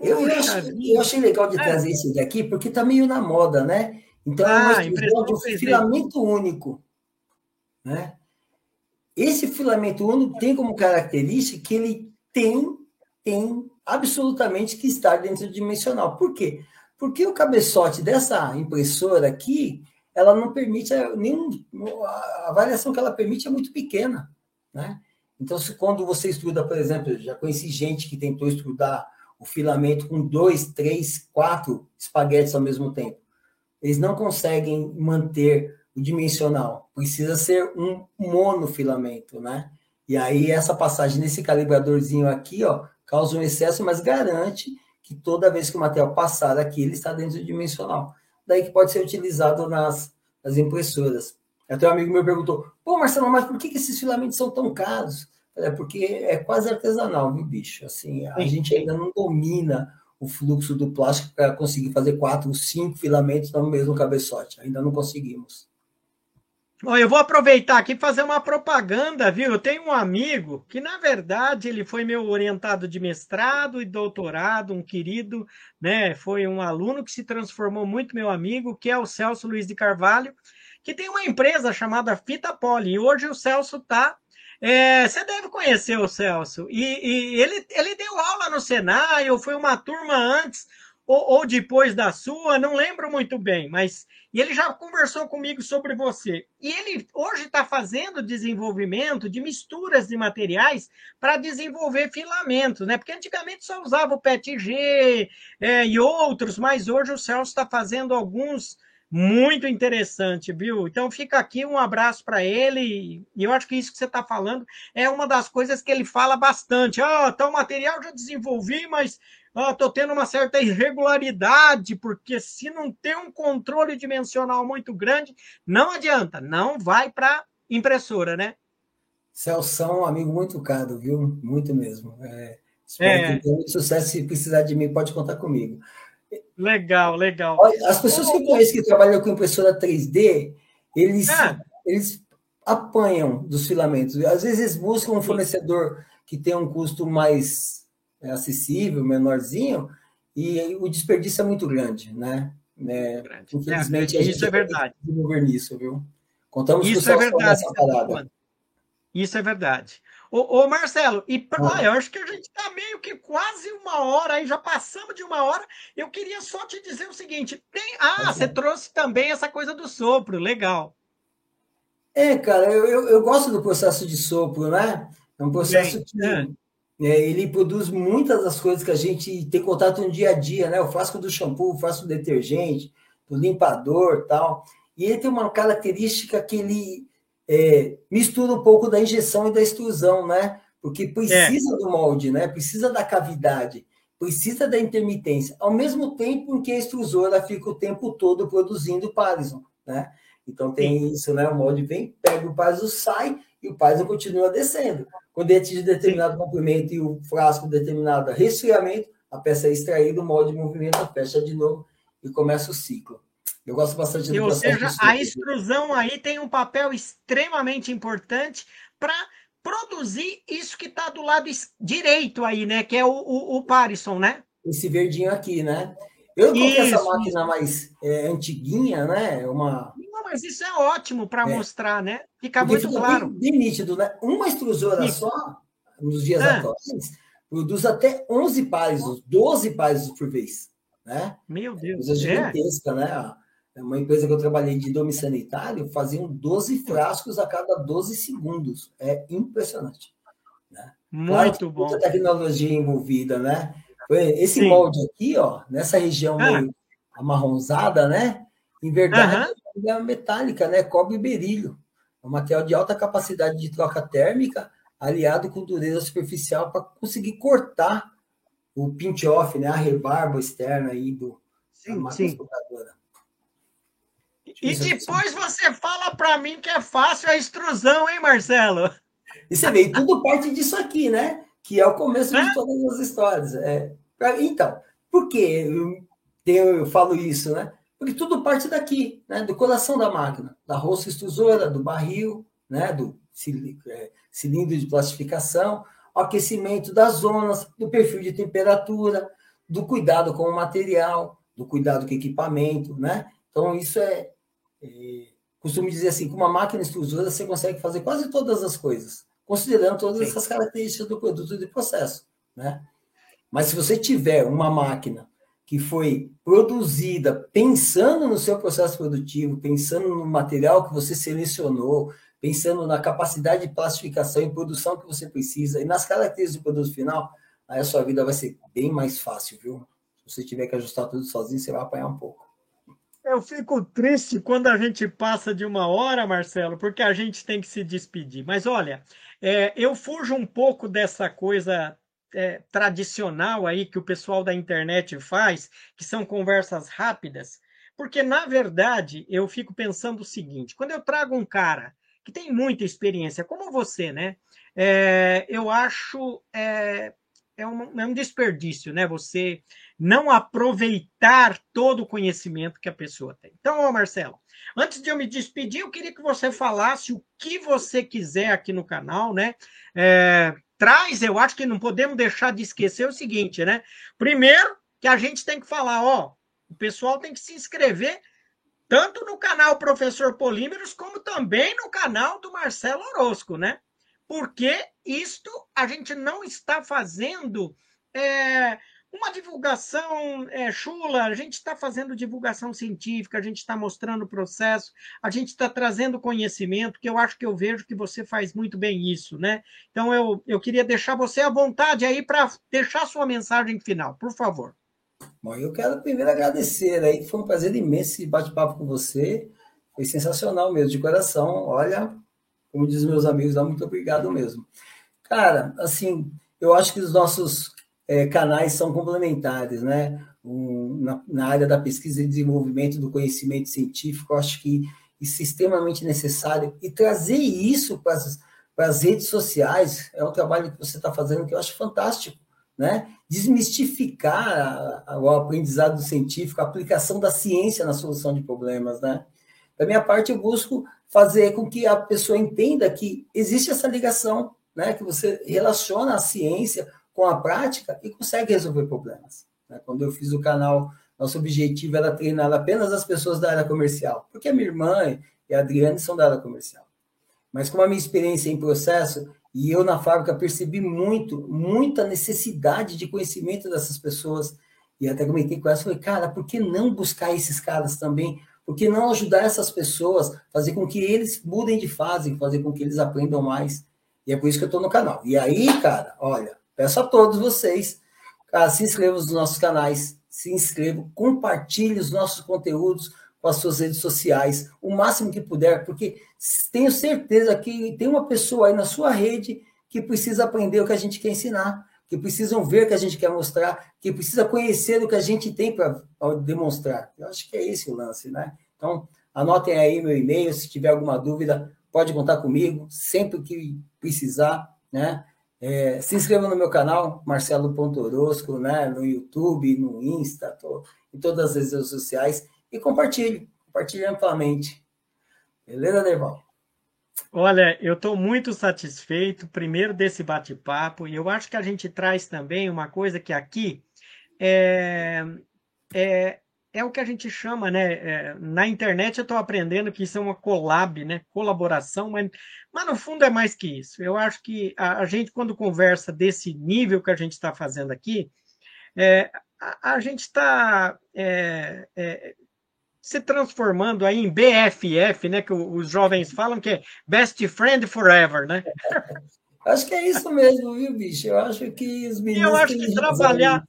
eu, eu, achei, eu, achei, legal de é. trazer isso daqui, porque está meio na moda, né? Então, ah, é uma de um filamento único. Né? Esse filamento único tem como característica que ele tem, tem absolutamente que estar dentro do dimensional. Por quê? Porque o cabeçote dessa impressora aqui, ela não permite nenhum. A variação que ela permite é muito pequena. Né? Então, se, quando você estuda, por exemplo, já conheci gente que tentou estudar o filamento com dois, três, quatro espaguetes ao mesmo tempo. Eles não conseguem manter o dimensional. Precisa ser um monofilamento, né? E aí, essa passagem nesse calibradorzinho aqui, ó, causa um excesso, mas garante que toda vez que o material passar aqui, ele está dentro do dimensional daí que pode ser utilizado nas, nas impressoras. Até um amigo meu perguntou, pô, Marcelo, mas por que, que esses filamentos são tão caros? É porque é quase artesanal, viu, bicho? Assim, a Sim. gente ainda não domina o fluxo do plástico para conseguir fazer quatro, cinco filamentos no mesmo cabeçote. Ainda não conseguimos. Eu vou aproveitar aqui e fazer uma propaganda, viu? Eu tenho um amigo que, na verdade, ele foi meu orientado de mestrado e doutorado, um querido, né? Foi um aluno que se transformou muito meu amigo, que é o Celso Luiz de Carvalho, que tem uma empresa chamada Fita Poli. E hoje o Celso está é, você deve conhecer o Celso. E, e, ele, ele deu aula no Senai, ou foi uma turma antes, ou, ou, depois da sua, não lembro muito bem, mas e ele já conversou comigo sobre você. E ele hoje está fazendo desenvolvimento de misturas de materiais para desenvolver filamentos, né? Porque antigamente só usava o PETG é, e outros, mas hoje o Celso está fazendo alguns muito interessante, viu? Então fica aqui um abraço para ele. E eu acho que isso que você está falando é uma das coisas que ele fala bastante. Ah, tal material já desenvolvi, mas estou tendo uma certa irregularidade, porque se não tem um controle dimensional muito grande, não adianta, não vai para impressora, né? Celso, um amigo muito caro, viu? Muito mesmo. É, espero é. que tenha muito sucesso. Se precisar de mim, pode contar comigo. Legal, legal. As pessoas que eu conheço que trabalham com impressora 3D, eles, é. eles apanham dos filamentos. Às vezes eles buscam um fornecedor que tem um custo mais acessível, menorzinho, e o desperdício é muito grande, né? É, infelizmente, é, isso é verdade. desenvolver nisso, viu? Contamos isso é verdade. Parada. Isso é verdade. Ô, ô Marcelo, e pra, ah. eu acho que a gente está meio que quase uma hora aí, já passamos de uma hora. Eu queria só te dizer o seguinte: tem, ah, você trouxe também essa coisa do sopro, legal. É, cara, eu, eu, eu gosto do processo de sopro, né? É um processo Bem, que é. É, ele produz muitas das coisas que a gente tem contato no dia a dia, né? O frasco do shampoo, o frasco do detergente, do limpador tal. E ele tem uma característica que ele é, mistura um pouco da injeção e da extrusão, né? Porque precisa é. do molde, né? Precisa da cavidade, precisa da intermitência, ao mesmo tempo em que a extrusora fica o tempo todo produzindo Parison, né? Então tem Sim. isso, né? O molde vem, pega o Parison, sai e o Parison continua descendo. Quando ele atinge determinado comprimento e o frasco determinado resfriamento, a peça é extraída, o molde movimenta, fecha de novo e começa o ciclo. Eu gosto bastante do Ou seja, a extrusão aí tem um papel extremamente importante para produzir isso que está do lado direito aí, né? Que é o, o, o Parison, né? Esse verdinho aqui, né? Eu coloquei essa máquina mais é, antiguinha, né? Uma... Mas isso é ótimo para é. mostrar, né? Fica Porque muito claro. Bem, bem, nítido, né? Uma extrusora isso. só, nos dias ah. atuais, produz até 11 pares, 12 pares por vez. Né? Meu Deus. é gigantesca, né? É uma empresa que eu trabalhei de dome sanitário, faziam 12 frascos a cada 12 segundos. É impressionante. Né? Muito claro, bom. Muita tecnologia envolvida, né? Esse Sim. molde aqui, ó, nessa região ah. meio amarronzada, né? Em verdade. É metálica, né? Cobre e berílio. É um material de alta capacidade de troca térmica, aliado com dureza superficial para conseguir cortar o pinch-off, né? A rebarba externa aí do, sim, da sim. E depois você fala para mim que é fácil a extrusão, hein, Marcelo? E você vê, tudo parte disso aqui, né? Que é o começo é? de todas as histórias. É, então, por que eu, eu, falo isso, né? Porque tudo parte daqui, né? Do coração da máquina, da roça extrusora, do barril, né? Do é, cilindro de plastificação, aquecimento das zonas, do perfil de temperatura, do cuidado com o material, do cuidado com o equipamento, né? Então, isso é, é, costumo dizer assim, com uma máquina extrusora você consegue fazer quase todas as coisas, considerando todas Sim. essas características do produto e do processo, né? Mas se você tiver uma máquina que foi produzida pensando no seu processo produtivo, pensando no material que você selecionou, pensando na capacidade de plastificação e produção que você precisa e nas características do produto final, aí a sua vida vai ser bem mais fácil, viu? Se você tiver que ajustar tudo sozinho, você vai apanhar um pouco. Eu fico triste quando a gente passa de uma hora, Marcelo, porque a gente tem que se despedir. Mas olha, é, eu fujo um pouco dessa coisa é, tradicional aí que o pessoal da internet faz, que são conversas rápidas, porque na verdade eu fico pensando o seguinte: quando eu trago um cara que tem muita experiência, como você, né? É, eu acho é, é, um, é um desperdício, né? Você não aproveitar todo o conhecimento que a pessoa tem. Então, ó, Marcelo, antes de eu me despedir, eu queria que você falasse o que você quiser aqui no canal, né? É, traz, eu acho que não podemos deixar de esquecer o seguinte, né? Primeiro, que a gente tem que falar, ó, o pessoal tem que se inscrever tanto no canal Professor Polímeros, como também no canal do Marcelo Orozco, né? Porque isto a gente não está fazendo é, uma divulgação é, chula, a gente está fazendo divulgação científica, a gente está mostrando o processo, a gente está trazendo conhecimento, que eu acho que eu vejo que você faz muito bem isso, né? Então eu, eu queria deixar você à vontade aí para deixar sua mensagem final, por favor. Bom, eu quero primeiro agradecer aí, foi um prazer imenso esse bate-papo com você, foi sensacional mesmo, de coração, olha, como diz meus amigos, muito obrigado mesmo. Cara, assim, eu acho que os nossos é, canais são complementares, né? Um, na, na, área da pesquisa e desenvolvimento do conhecimento científico, acho que isso é extremamente necessário. E trazer isso para as, para as redes sociais é um trabalho que você está fazendo que eu acho fantástico, né? Desmistificar a, a, o aprendizado científico, a aplicação da ciência na solução de problemas, né? Da minha parte, eu busco fazer com que a pessoa entenda que existe essa ligação, né? Que você relaciona a ciência com a prática e consegue resolver problemas. Né? Quando eu fiz o canal, nosso objetivo era treinar apenas as pessoas da área comercial, porque a minha irmã e a Adriane são da área comercial. Mas com a minha experiência em processo, e eu na fábrica percebi muito, muita necessidade de conhecimento dessas pessoas. E até comentei com elas, falei, cara, por que não buscar esses caras também? Por que não ajudar essas pessoas, fazer com que eles mudem de fase, fazer com que eles aprendam mais? E é por isso que eu estou no canal. E aí, cara, olha, peço a todos vocês, cara, se inscrevam nos nossos canais, se inscrevam, compartilhem os nossos conteúdos com as suas redes sociais, o máximo que puder, porque tenho certeza que tem uma pessoa aí na sua rede que precisa aprender o que a gente quer ensinar, que precisam ver o que a gente quer mostrar, que precisa conhecer o que a gente tem para demonstrar. Eu acho que é esse o lance, né? Então, anotem aí meu e-mail, se tiver alguma dúvida, pode contar comigo, sempre que precisar, né? É, se inscreva no meu canal, Marcelo Pontorosco, né? No YouTube, no Insta, tô, em todas as redes sociais, e compartilhe, compartilhe amplamente. Beleza, Derval? Olha, eu estou muito satisfeito, primeiro, desse bate-papo, e eu acho que a gente traz também uma coisa que aqui é, é, é o que a gente chama, né? É, na internet eu estou aprendendo que isso é uma collab, né? Colaboração, mas, mas no fundo é mais que isso. Eu acho que a, a gente, quando conversa desse nível que a gente está fazendo aqui, é, a, a, gente está é, é se transformando aí em BFF, né? Que os jovens falam que é Best Friend Forever, né? Acho que é isso mesmo, viu, bicho? Eu acho que os meninos. Eu acho que trabalhar.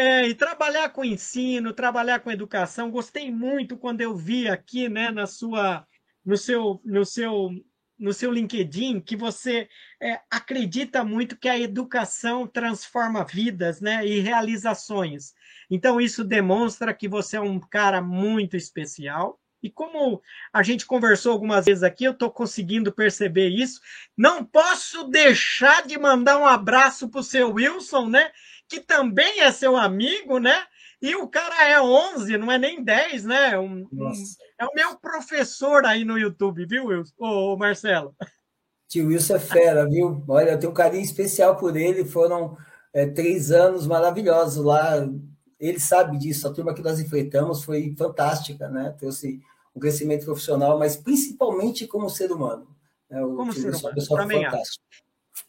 É, e trabalhar com ensino, trabalhar com educação, gostei muito quando eu vi aqui, né, na sua, no seu, no seu, no seu LinkedIn, que você é, acredita muito que a educação transforma vidas, né, e realizações. Então, isso demonstra que você é um cara muito especial. E como a gente conversou algumas vezes aqui, eu estou conseguindo perceber isso. Não posso deixar de mandar um abraço para o seu Wilson, né? Que também é seu amigo, né? E o cara é 11, não é nem 10, né? Um, um, é o meu professor aí no YouTube, viu, Wilson? Ô, Marcelo. Tio Wilson é fera, viu? Olha, eu tenho um carinho especial por ele. Foram é, três anos maravilhosos lá ele sabe disso, a turma que nós enfrentamos foi fantástica, né? Trouxe um crescimento profissional, mas principalmente como ser humano. Né? O, como ser humano, também acho.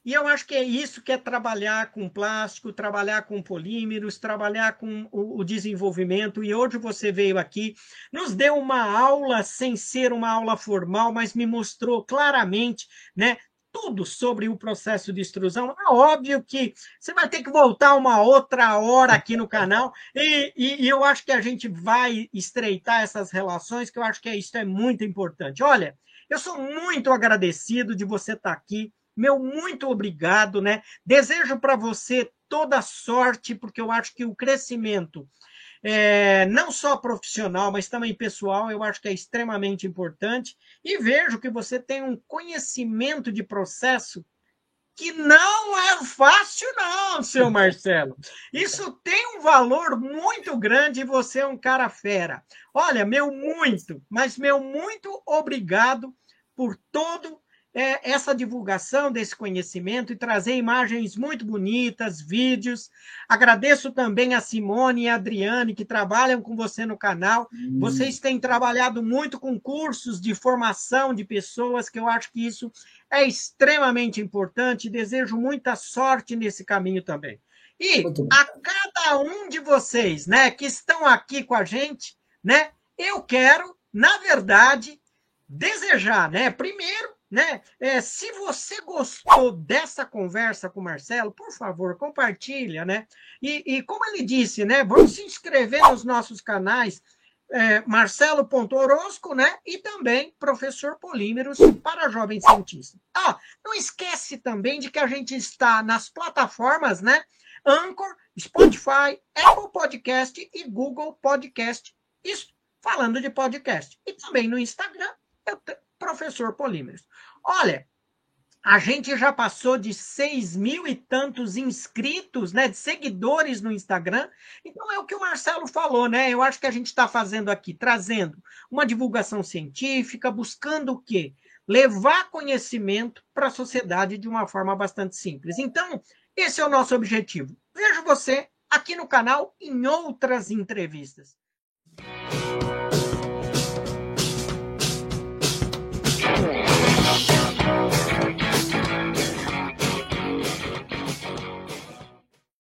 E eu acho que é isso que é trabalhar com plástico, trabalhar com polímeros, trabalhar com o, o, desenvolvimento. E hoje você veio aqui, nos deu uma aula sem ser uma aula formal, mas me mostrou claramente né, tudo sobre o processo de extrusão. É óbvio que você vai ter que voltar uma outra hora aqui no canal, e, e, e, eu acho que a gente vai estreitar essas relações, que eu acho que isso é muito importante. Olha, eu sou muito agradecido de você estar aqui. Meu muito obrigado, né? Desejo para você toda sorte, porque eu acho que o crescimento é, não só profissional, mas também pessoal, eu acho que é extremamente importante. E vejo que você tem um conhecimento de processo que não é fácil, não, seu Marcelo. Isso tem um valor muito grande e você é um cara fera. Olha, meu muito, mas meu muito obrigado por todo é, essa divulgação desse conhecimento e trazer imagens muito bonitas, vídeos. Agradeço também a Simone e a Adriane, que trabalham com você no canal. Hum. Vocês têm trabalhado muito com cursos de formação de pessoas, que eu acho que isso é extremamente importante. Desejo muita sorte nesse caminho também. E a cada um de vocês, né, que estão aqui com a gente, né, eu quero, na verdade, desejar, né, primeiro né? É, se você gostou dessa conversa com o Marcelo, por favor, compartilha, né? E, e como ele disse, né? Vamos se inscrever nos nossos canais é, Marcelo.orosco, né? E também Professor Polímeros para Jovem Cientista. Ah, não esquece também de que a gente está nas plataformas, né? Anchor, Spotify, Apple Podcast e Google Podcast. Isso falando de podcast. E também no Instagram, eu professor Polímeros. Olha, a gente já passou de seis mil e tantos inscritos, né, de seguidores no Instagram. Então é o que o Marcelo falou, né? Eu acho que a gente está fazendo aqui, trazendo uma divulgação científica, buscando o quê? Levar conhecimento para a sociedade de uma forma bastante simples. Então, esse é o nosso objetivo. Vejo você aqui no canal em outras entrevistas.